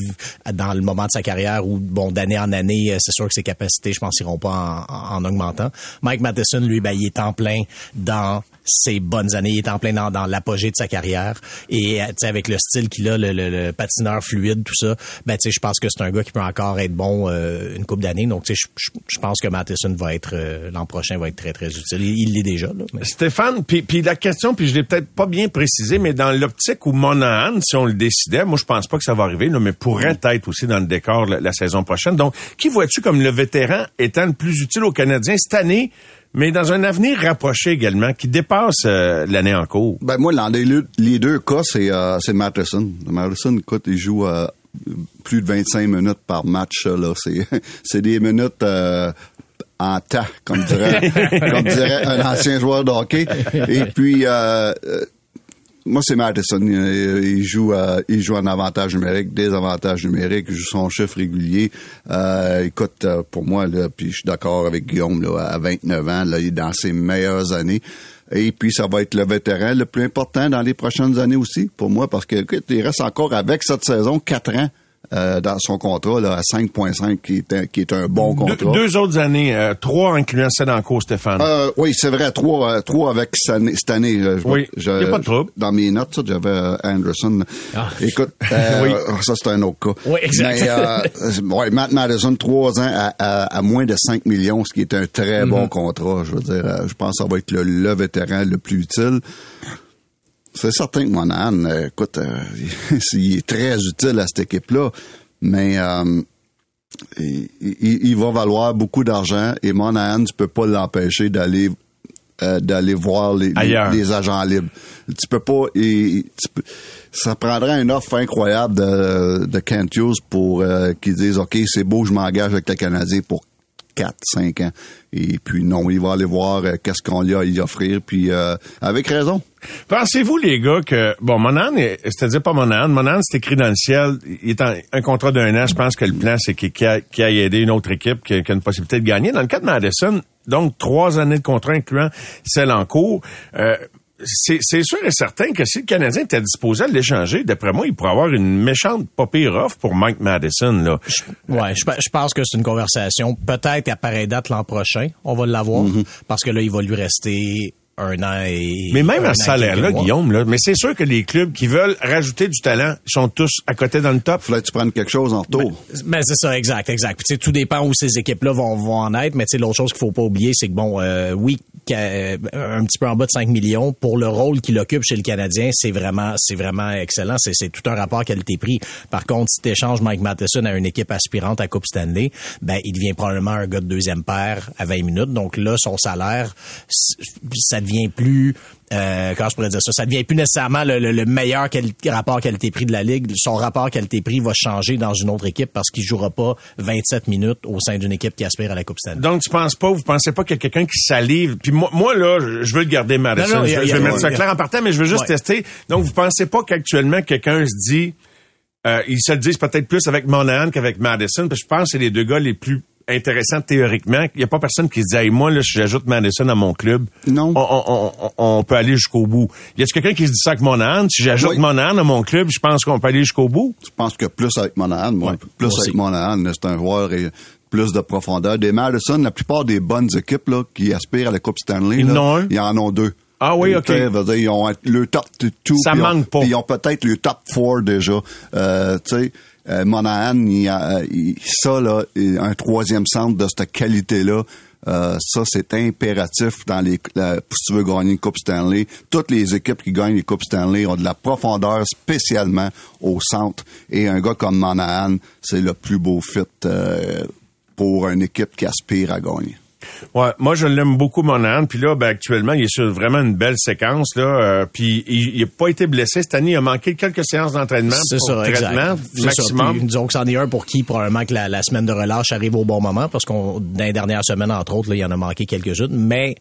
dans le moment de sa carrière où, bon, d'année en année, euh, c'est sûr que ses capacités, je pense, iront pas en, augmentant. Mike Matheson, lui, ben, il est en plein dans ses bonnes années. Il est en plein dans, l'apogée de sa carrière. Et euh, avec le style qu'il a, le, patineur fluide, tout ça, ben, je pense que c'est un gars qui peut encore être bon une coupe d'années. Donc, je pense que Matheson va être, l'an prochain, va être très très, utile. Il l'est déjà. Là, Stéphane, puis, la question, puis je l'ai peut-être pas bien précisé, mais dans l'optique où Monahan, si on le décidait, moi je pense pas que ça va arriver, là, mais pourrait être aussi dans le décor la, saison prochaine. Donc, qui vois-tu comme le vétéran étant le plus utile aux Canadiens cette année? Mais dans un avenir rapproché également, qui dépasse euh, l'année en cours. Ben moi, dans les, deux cas, c'est euh, c'est Matheson. Matheson, écoute, il joue euh, plus de 25 minutes par match. là, c'est c'est des minutes euh, en tas, comme dirait, comme dirait un ancien joueur de hockey. Et puis, euh moi, c'est Madison. Il joue, euh, il joue en avantage numérique, des avantages numériques, il joue son chiffre régulier. Euh, écoute, euh, pour moi, là, puis je suis d'accord avec Guillaume, là, à 29 ans, là, il est dans ses meilleures années. Et puis, ça va être le vétéran le plus important dans les prochaines années aussi, pour moi, parce que, écoute, il reste encore avec cette saison quatre ans euh, dans son contrat là, à 5,5 qui est un, qui est un bon contrat. deux autres années, euh, trois incluant Sedanco, Stéphane. Euh, oui, c'est vrai, trois, euh, trois avec cette année. Cette année oui, il n'y a pas de trouble. Dans mes notes, j'avais Anderson. Ah. Écoute, oui. ça c'est un autre cas. Oui, exactement. Mais, ouais, Matt Madison, trois ans à, à, à, moins de 5 millions, ce qui est un très bon mhm. contrat. Je veux dire, je pense que ça va être le, le vétéran le plus utile. C'est certain que Monahan, euh, écoute, euh, il est très utile à cette équipe-là, mais euh, il, va valoir beaucoup d'argent et Monahan, tu peux pas l'empêcher d'aller d'aller voir les, les, agents libres. Tu peux pas. ça prendrait une offre incroyable de, de Kent Hughes pour qu'ils disent OK, c'est beau, je m'engage avec le Canadien pour 4, 5 ans. Et puis non, il va aller voir euh, qu'est-ce qu'on lui a à y offrir, puis euh, avec raison. Pensez-vous, les gars, que, bon, Monan, c'est-à-dire pas Monan, Monan, c'est écrit dans le ciel, il est en, un contrat d'un an, je pense que le plan, c'est qu'il aille aider une autre équipe qui a, une possibilité de gagner. Dans le cas de Madison, donc trois années de contrat incluant celle en cours, euh, c'est sûr et certain que si le Canadien était disposé à l'échanger, d'après moi, il pourrait avoir une méchante pas pire offre pour Mike Madison. Là. ouais, je, pense que c'est une conversation peut-être à pareille date l'an prochain. On va l'avoir mm-hmm. parce que là, il va lui rester un an et. Mais même à ce salaire-là, Guillaume, là, mais c'est sûr que les clubs qui veulent rajouter du talent sont tous à côté dans le top. Faudrait que tu prennes quelque chose en retour. Mais, ben, ben, c'est ça, exact, exact. Puis, tout dépend où ces équipes-là vont, vont en être, mais l'autre chose qu'il faut pas oublier, c'est que bon, euh, oui, euh, un petit peu en bas de 5 millions pour le rôle qu'il occupe chez le Canadien, c'est vraiment, c'est vraiment excellent. C'est, c'est tout un rapport qualité-prix. Par contre, si tu échanges Mike Matheson à une équipe aspirante à Coupe Stanley, ben, il devient probablement un gars de deuxième paire à 20 minutes. Donc là, son salaire, ça devient plus euh, je pourrais dire ça, ça devient plus nécessairement le, meilleur rapport qualité-prix de la ligue. Son rapport qualité-prix va changer dans une autre équipe parce qu'il jouera pas 27 minutes au sein d'une équipe qui aspire à la Coupe Stanley. Donc tu penses pas, vous pensez pas qu'il y a quelqu'un qui salive? Puis moi, moi là, je veux le garder Madison. je, vais mettre ça clair en partant, mais je veux juste tester. Donc vous pensez pas qu'actuellement quelqu'un se dit euh, ils se le disent peut-être plus avec Monahan qu'avec Madison, parce que je pense que c'est les deux gars les plus intéressant théoriquement. Il n'y a pas personne qui se dit, moi, là, si j'ajoute Madison à mon club, non. On, peut aller jusqu'au bout. Y a quelqu'un qui se dit ça avec Monahan? Si j'ajoute Monahan à mon club, je pense qu'on peut aller jusqu'au bout? Je pense que plus avec Monahan, moi. plus avec Monahan, c'est un joueur et plus de profondeur. Des Madison, la plupart des bonnes équipes là, qui aspirent à la Coupe Stanley, ils, y en ont deux. Ah oui, OK. ils ont le top 2. Ça manque pas. Ils ont peut-être le top 4 déjà. Euh, tu sais, euh, Monahan, il, ça, là, un troisième centre de cette qualité-là, euh, ça, c'est impératif dans les, si tu veux gagner une Coupe Stanley. Toutes les équipes qui gagnent les Coupes Stanley ont de la profondeur spécialement au centre. Et un gars comme Monahan, c'est le plus beau fit euh, pour une équipe qui aspire à gagner. Ouais, moi je l'aime beaucoup mon âne. Puis là, ben, actuellement, il est sur vraiment une belle séquence là. Euh, puis il n'a pas été blessé cette année. Il a manqué quelques séances d'entraînement ça, traitement maximum. Ça. disons que c'en est un pour qui probablement que la, semaine de relâche arrive au bon moment parce qu'on dans les dernières semaines entre autres, là, il en a manqué quelques-unes. Mais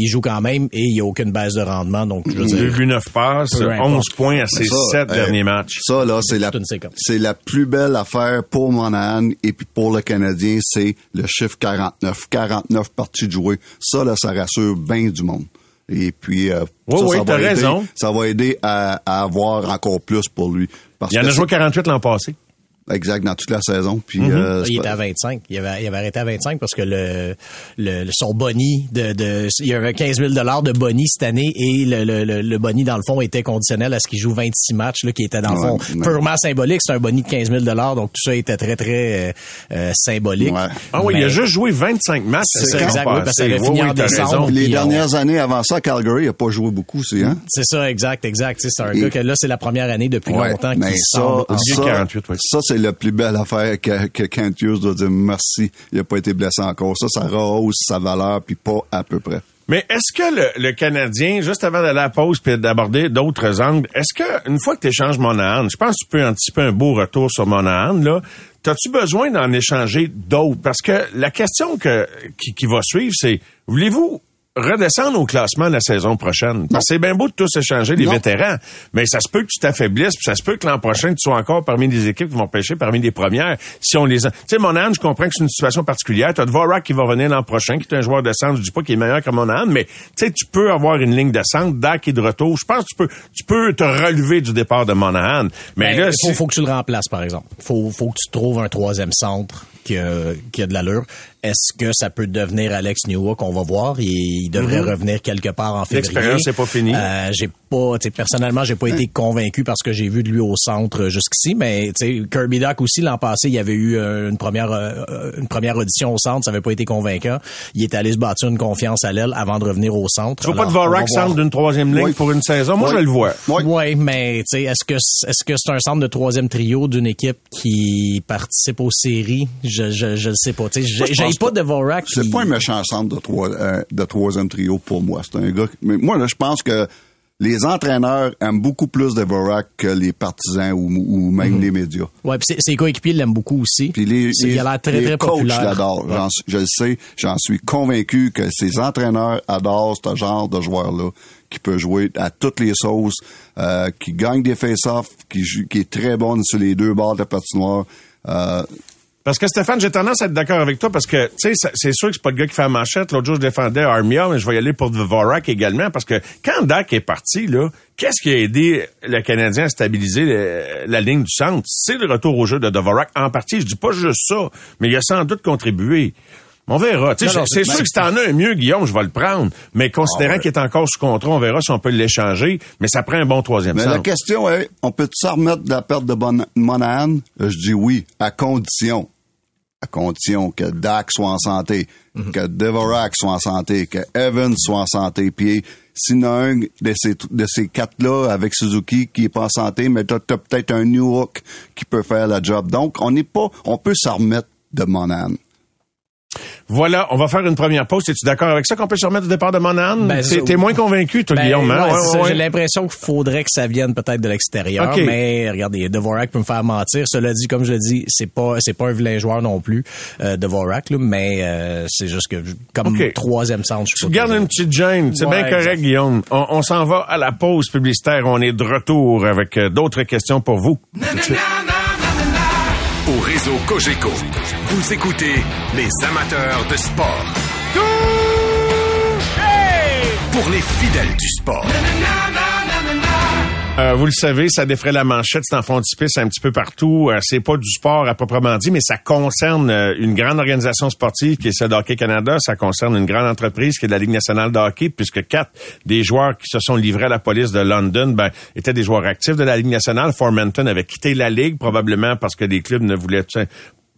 il joue quand même et il n'y a aucune baisse de rendement. Donc, je veux dire, 2 buts, 9 passes, 11 points à ses 7 derniers matchs. Ça, là, c'est la, c'est la plus belle affaire pour Monahan et puis pour le Canadien, c'est le chiffre 49. 49 parties de jouer. Ça, là, ça rassure bien du monde. Et puis, euh, oui, oui, ça, raison. ça va aider à, à, avoir encore plus pour lui. Parce il en a joué 48 l'an passé. Exact, dans toute la saison. Puis, mhm. euh, il était à 25. Il avait, il avait arrêté à 25 parce que le, le son boni de, de il y avait 15 000 dollars de boni cette année et le, le, le, boni dans le fond était conditionnel à ce qu'il joue 26 matchs là, qui était dans le fond purement symbolique. C'est un boni de 15 000 dollars donc tout ça était très très euh, euh symbolique. Ah oui, il a juste joué 25 matchs. C'est ça, exact. parce que ça avait fini en décembre. Les dernières années avant ça, Calgary a pas joué beaucoup, c'est hein? C'est ça, exact, exact. C'est un gars que là c'est la première année depuis longtemps qu'il ça, ça, 48, ça c'est le plus bel affaire que, que Hughes doit dire merci, il n'a pas été blessé encore. Ça, ça rehausse sa valeur, puis pas à peu près. Mais est-ce que le, Canadien, juste avant d'aller à la pause puis d'aborder d'autres angles, est-ce que une fois que tu échanges Monahan, je pense que tu peux anticiper un beau retour sur Monahan, là, as-tu besoin d'en échanger d'autres? Parce que la question que, qui va suivre, c'est voulez-vous redescendre au classement la saison prochaine. Parce que c'est bien beau de tous échanger les vétérans, mais ça se peut que tu t'affaiblisses, puis ça se peut que l'an prochain, tu sois encore parmi des équipes qui vont pêcher parmi les premières. Si on les Tu sais, Monahan, je comprends que c'est une situation particulière. Tu as Dvorak qui va venir l'an prochain, qui est un joueur de centre. Je dis pas qu'il est meilleur que Monahan, mais tu sais, tu peux avoir une ligne de centre, Dak est de retour. Je pense que tu peux, tu peux te relever du départ de Monahan. Mais, ben, là, il faut, faut, que tu le remplaces, par exemple. Faut, faut que tu trouves un troisième centre qui a, qui a de l'allure. Est-ce que ça peut devenir Alex Newhook? On va voir. Il, devrait mm-hmm. revenir quelque part en février. L'expérience n'est pas finie. Euh, j'ai pas, personnellement, j'ai pas été convaincu parce que j'ai vu de lui au centre jusqu'ici, mais Kirby Doc aussi l'an passé, il y avait eu euh, une première euh, une première audition au centre, ça avait pas été convaincant. Il est allé se bâtir une confiance à l'aile avant de revenir au centre. Tu vois pas de Vorak centre d'une troisième ligne pour une saison? Moi, je le vois. Oui, mais est-ce que est-ce que c'est un centre de troisième trio d'une équipe qui participe aux séries? Je je, je le sais pas. J'ai pas de Vorak. C'est pas un méchant centre de, trois, euh, de troisième trio pour moi. C'est un gars. Mais moi là, je pense que les entraîneurs aiment beaucoup plus Dvorak que les partisans ou, ou même Mhm. les médias. Ouais, puis ses- ses coéquipiers l'aiment beaucoup aussi. Puis les, C'est- les, il a l'air très, les très coachs populaire. l'adorent. Ouais. J'en suis- Je le sais, j'en suis convaincu que ces entraîneurs adorent ce genre de joueur-là qui peut jouer à toutes les sauces, euh, qui gagne des face-offs, qui, qui est très bon sur les deux bords de la patinoire. Euh, Parce que Stéphane, j'ai tendance à être d'accord avec toi parce que, tu sais, c'est sûr que c'est pas le gars qui fait la manchette. L'autre jour, je défendais Armia, mais je vais y aller pour Dvorak également parce que quand Dak est parti, là, qu'est-ce qui a aidé le Canadien à stabiliser la ligne du centre? C'est le retour au jeu de Dvorak. En partie, je dis pas juste ça, mais il a sans doute contribué. On verra. C'est sûr que si t'en as un mieux, Guillaume, je vais le prendre. Mais considérant Ah ouais. qu'il est encore sous contrat, on verra si on peut l'échanger. Mais ça prend un bon troisième mais centre. la question est, on peut s'en remettre de la perte de Bon- Monahan? Euh, Je dis oui, à condition. À condition que Dak soit en santé, Mhm. que Devorak soit en santé, que Evans soit en santé. Puis s'il y en a un de ces, de ces quatre-là avec Suzuki qui est pas en santé, mais t'as, t'as peut-être un New Hook qui peut faire la job. Donc, on n'est pas, on peut s'en remettre de Monahan. Voilà, on va faire une première pause. Es-tu d'accord avec ça qu'on peut se remettre au départ de Monahan? Ben, T'es moins convaincu, toi, Ben, Guillaume. hein? ouais, Ouais, ouais, J'ai l'impression qu'il faudrait que ça vienne peut-être de l'extérieur, mais regardez, Dvorak peut me faire mentir. Cela dit, comme je le dis, c'est pas c'est pas un vilain joueur non plus, euh, Dvorak, là, mais euh, c'est juste que comme troisième centre, je Tu suis pas gardes une petite gêne. C'est bien correct, exact. Guillaume. On, on s'en va à la pause publicitaire. On est de retour avec euh, d'autres questions pour vous. Tout de suite. Au réseau Cogeco, vous écoutez les amateurs de sport. Pour les fidèles du sport. Euh, vous le savez, ça défrait la manchette, c'est en frontispice un petit peu partout. Euh, c'est pas du sport à proprement dit, mais ça concerne euh, une grande organisation sportive qui est celle d'Hockey Canada. Ça concerne une grande entreprise qui est la Ligue nationale de hockey, puisque quatre des joueurs qui se sont livrés à la police de London ben, étaient des joueurs actifs de la Ligue nationale. Formanton avait quitté la Ligue, probablement parce que les clubs ne voulaient tout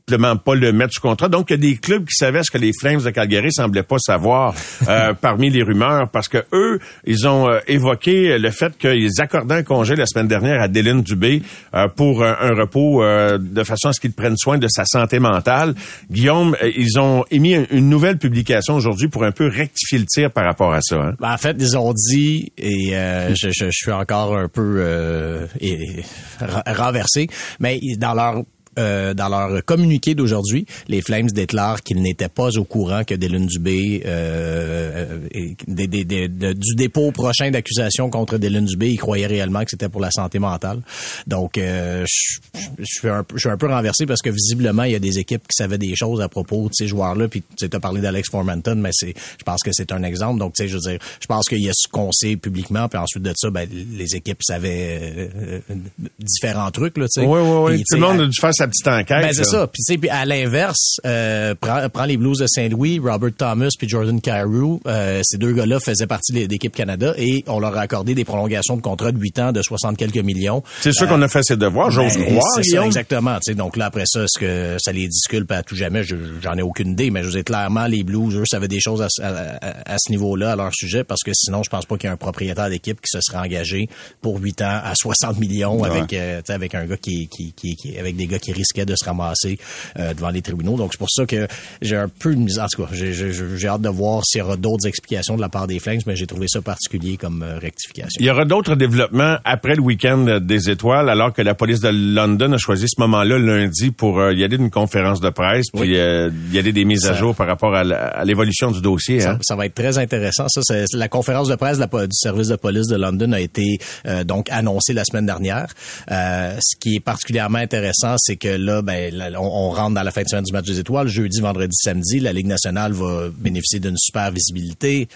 simplement pas le mettre sous contrat. Donc, il y a des clubs qui savaient ce que les Flames de Calgary semblaient pas savoir euh, parmi les rumeurs, parce que eux, ils ont euh, évoqué le fait qu'ils accordaient un congé la semaine dernière à Dylan Dubé euh, pour un, un repos euh, de façon à ce qu'il prenne soin de sa santé mentale. Guillaume, ils ont émis un- une nouvelle publication aujourd'hui pour un peu rectifier le tir par rapport à ça. hein. Ben, en fait, ils ont dit, et euh, je, je- je suis encore un peu euh, et- renversé, mais dans leur euh, dans leur communiqué d'aujourd'hui, les Flames déclarent qu'ils n'étaient pas au courant que Dylan Dubé, euh, et des- des- des- de- du dépôt prochain d'accusation contre Dylan Dubé, ils croyaient réellement que c'était pour la santé mentale. Donc, euh, je, je suis un, peu- je suis un peu renversé parce que visiblement, il y a des équipes qui savaient des choses à propos de ces joueurs-là. Puis, tu as parlé d'Alex Formanton, mais c'est, je pense que c'est un exemple. Donc, tu sais, je veux dire, je pense qu'il y a ce qu'on sait publiquement, puis ensuite de ça, ben, les équipes savaient euh, différents trucs, là, tu sais. Oui, oui, oui. Tout le monde a dû faire sa petite enquête. ben, c'est ça. Puis, tu sais, puis à l'inverse, euh, prends, prends les Blues de Saint-Louis, Robert Thomas puis Jordan Carew. euh, ces deux gars-là faisaient partie de l'équipe Canada et on leur a accordé des prolongations de contrat de 8 ans de 60 quelques millions. C'est sûr Euh, qu'on a fait ses devoirs, j'ose ben, croire, c'est ça, exactement. tu sais. Donc là, après ça, est-ce que ça les disculpe à tout jamais? Je- J'en ai aucune idée, mais je vous ai clairement, les Blues, eux, savaient des choses à, ce- à- ce niveau-là, à leur sujet, parce que sinon, je pense pas qu'il y ait un propriétaire d'équipe qui se serait engagé pour 8 ans à 60 millions Ouais. avec, euh, tu sais, avec un gars qui, qui, qui, qui- avec des gars qui risquaient de se ramasser euh, devant les tribunaux. Donc c'est pour ça que j'ai un peu de mise. En tout cas, j'ai- hâte de voir s'il y aura d'autres explications de la part des Flames, mais j'ai trouvé ça particulier comme euh, rectification. Il y aura d'autres développements après le week-end des étoiles, alors que la police de London a choisi ce moment-là lundi pour euh, y aller d'une conférence de presse, puis Oui. euh, y aller des mises à Ça- jour par rapport à à l'évolution du dossier. Ça, hein. ça va être très intéressant. Ça, c'est la conférence de presse de la du service de police de London a été euh, donc annoncée la semaine dernière. Euh, ce qui est particulièrement intéressant, c'est que là, ben, là, on, on rentre dans la fin de semaine du match des étoiles. Jeudi, vendredi, samedi, la Ligue nationale va bénéficier d'une super visibilité.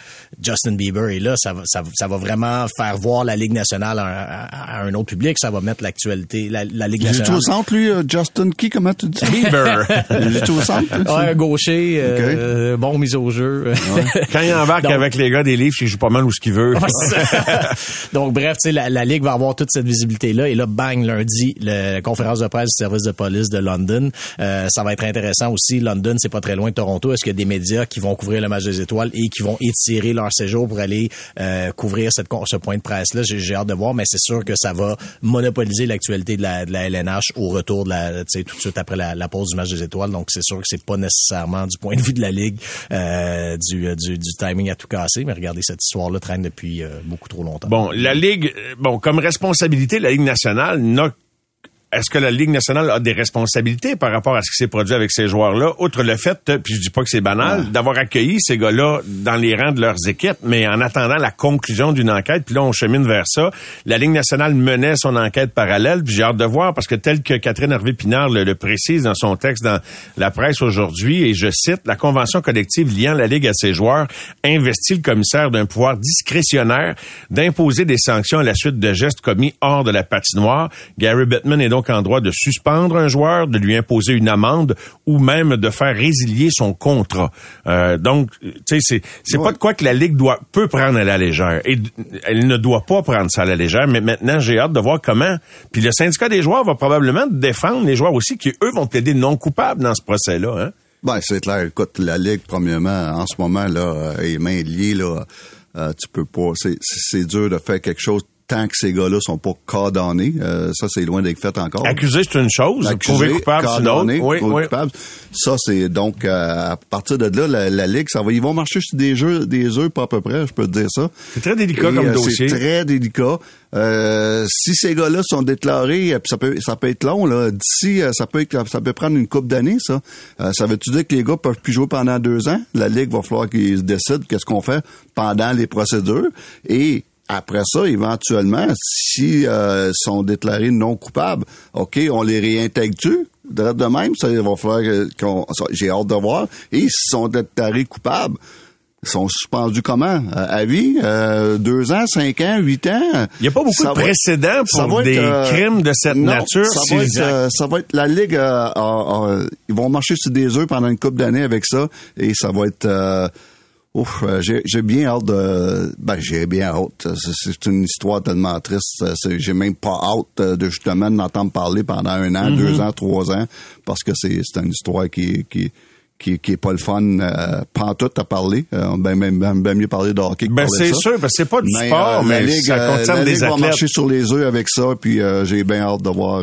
Justin Bieber est là. Ça va, ça, va- ça va vraiment faire voir la Ligue nationale à, un- à un autre public. Ça va mettre l'actualité, la, la Ligue Il est nationale. au centre, lui, euh, Justin? Key, comment tu dis? Bieber. Il est au centre? Ouais, un gaucher, euh, bon mise au jeu. Quand il embarque Donc- avec les gars des livres, il joue pas mal où ce qu'il veut. Donc, bref, tu sais, la, la Ligue va avoir toute cette visibilité-là. Et là, bang, lundi, la conférence de presse du service de police de London. Euh, ça va être intéressant aussi. London, c'est pas très loin de Toronto. Est-ce qu'il y a des médias qui vont couvrir le match des étoiles et qui vont étirer leur séjour pour aller euh, couvrir cette, ce point de presse-là? J'ai hâte de voir, mais c'est sûr que ça va monopoliser l'actualité de la, de la LNH au retour de la, tout de suite après la, la, pause du match des étoiles. Donc, c'est sûr que c'est pas nécessairement du point de vue de la Ligue euh, du, du, du, timing à tout casser, mais regardez, cette histoire-là traîne depuis euh, beaucoup trop longtemps. Bon, la Ligue, bon, comme responsabilité, la Ligue nationale n'a est-ce que la Ligue nationale a des responsabilités par rapport à ce qui s'est produit avec ces joueurs-là, outre le fait, puis je dis pas que c'est banal, d'avoir accueilli ces gars-là dans les rangs de leurs équipes, mais en attendant la conclusion d'une enquête, puis là on chemine vers ça. La Ligue nationale menait son enquête parallèle, puis j'ai hâte de voir parce que tel que Catherine Hervé-Pinard le, précise dans son texte dans la presse aujourd'hui, et je cite, la convention collective liant la Ligue à ses joueurs investit le commissaire d'un pouvoir discrétionnaire d'imposer des sanctions à la suite de gestes commis hors de la patinoire. Gary Bettman est donc en droit de suspendre un joueur, de lui imposer une amende ou même de faire résilier son contrat. Euh, donc, tu sais, c'est c'est pas de quoi que la ligue doit peut prendre à la légère et elle ne doit pas prendre ça à la légère. Mais maintenant, j'ai hâte de voir comment. Puis le syndicat des joueurs va probablement défendre les joueurs aussi qui eux vont plaider non coupables dans ce procès-là. Hein? Ben, c'est clair. Écoute, la Ligue, premièrement, en ce moment, là, est main liée, là. Euh, tu peux pas. C'est dur de faire quelque chose tant que ces gars-là sont pas condamnés. Euh, ça, c'est loin d'être fait encore. Accusé, c'est une chose. Accusé, coupable, c'est une Oui, oui. Coupable. Ça, c'est donc euh, à partir de là, la, Ligue, ça va, ils vont marcher sur des jeux, des œufs, pas à peu près, je peux te dire ça. C'est très délicat comme euh, dossier. C'est très délicat. si ces gars-là sont déclarés, ça peut, ça peut être long là. D'ici, ça peut, ça peut prendre une coupe d'années, ça. ça veut-tu dire que les gars peuvent plus jouer pendant deux ans? La Ligue va falloir qu'ils décident qu'est-ce qu'on fait pendant les procédures et après ça, éventuellement, si euh, sont déclarés non coupables, OK, on les réintègre-tu? De même, ça va falloir qu'on... J'ai hâte de voir. Et s'ils sont déclarés coupables, ils sont suspendus comment? À vie? Euh, deux ans, cinq ans, huit ans? Il n'y a pas beaucoup de précédents pour des euh, crimes de cette nature. Ça va, être, euh, ça va être la Ligue. ils vont marcher sur des œufs pendant une couple d'années avec ça et ça va être Ouf, euh, j'ai bien hâte de. Ben, j'ai bien hâte. C'est une histoire tellement triste. J'ai même pas hâte de justement d'entendre parler pendant un an, deux mm-hmm. ans, trois ans, parce que c'est une histoire qui, qui, qui, qui est pas le fun euh, tout à parler. Euh, ben, ben, ben, ben, mieux parler de hockey que ben, c'est sûr, parce que c'est pas du sport, euh, mais la Ligue, ça euh, concerne la Ligue va marcher sur les œufs avec ça, puis j'ai bien hâte de voir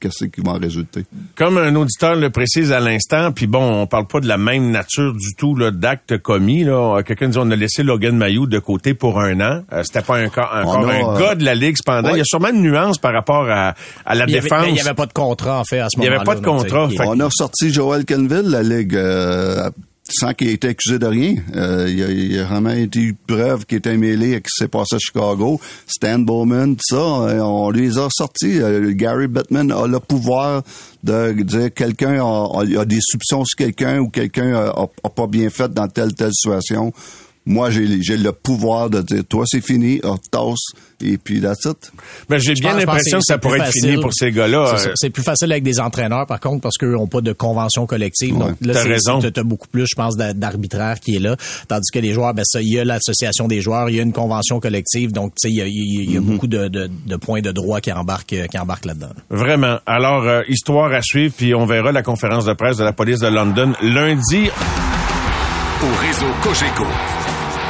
qu'est-ce qui va en résulter. Comme un auditeur le précise à l'instant, puis bon, on parle pas de la même nature du tout d'actes commis. Là. Quelqu'un dit on a laissé Logan Mayou de côté pour un an. C'était pas un, encore un gars de la Ligue cependant. Il y a sûrement une nuance par rapport à, à la défense. il y avait pas de contrat, en fait, à ce moment-là. Il y avait pas de contrat. On a sorti Joel Kenville, la Ligue euh, sans qu'il ait été accusé de rien. Euh, il, y a, vraiment été eu preuve qu'il était mêlé à ce qui s'est passé à Chicago. Stan Bowman, tout ça, euh, on les a sortis. Gary Bettman a le pouvoir de dire quelqu'un a, a, des soupçons sur quelqu'un ou quelqu'un a, a, pas bien fait dans telle telle situation moi, j'ai le pouvoir de dire, toi, c'est fini, on tasse, et puis that's it. Ben, j'ai bien l'impression que ça pourrait être fini pour ces gars-là. C'est plus facile avec des entraîneurs, par contre, parce qu'eux n'ont pas de convention collective. Donc, là, raison. Tu as beaucoup plus, je pense, d'arbitraire qui est là. Tandis que les joueurs, ben, ça, il y a l'association des joueurs, il y a une convention collective. Donc, tu sais, il y a, y a mm-hmm. beaucoup de, de, de, points de droit qui embarquent, qui embarquent là-dedans. Vraiment. Alors, euh, histoire à suivre, puis on verra la conférence de presse de la police de London lundi. Au réseau Cogeco.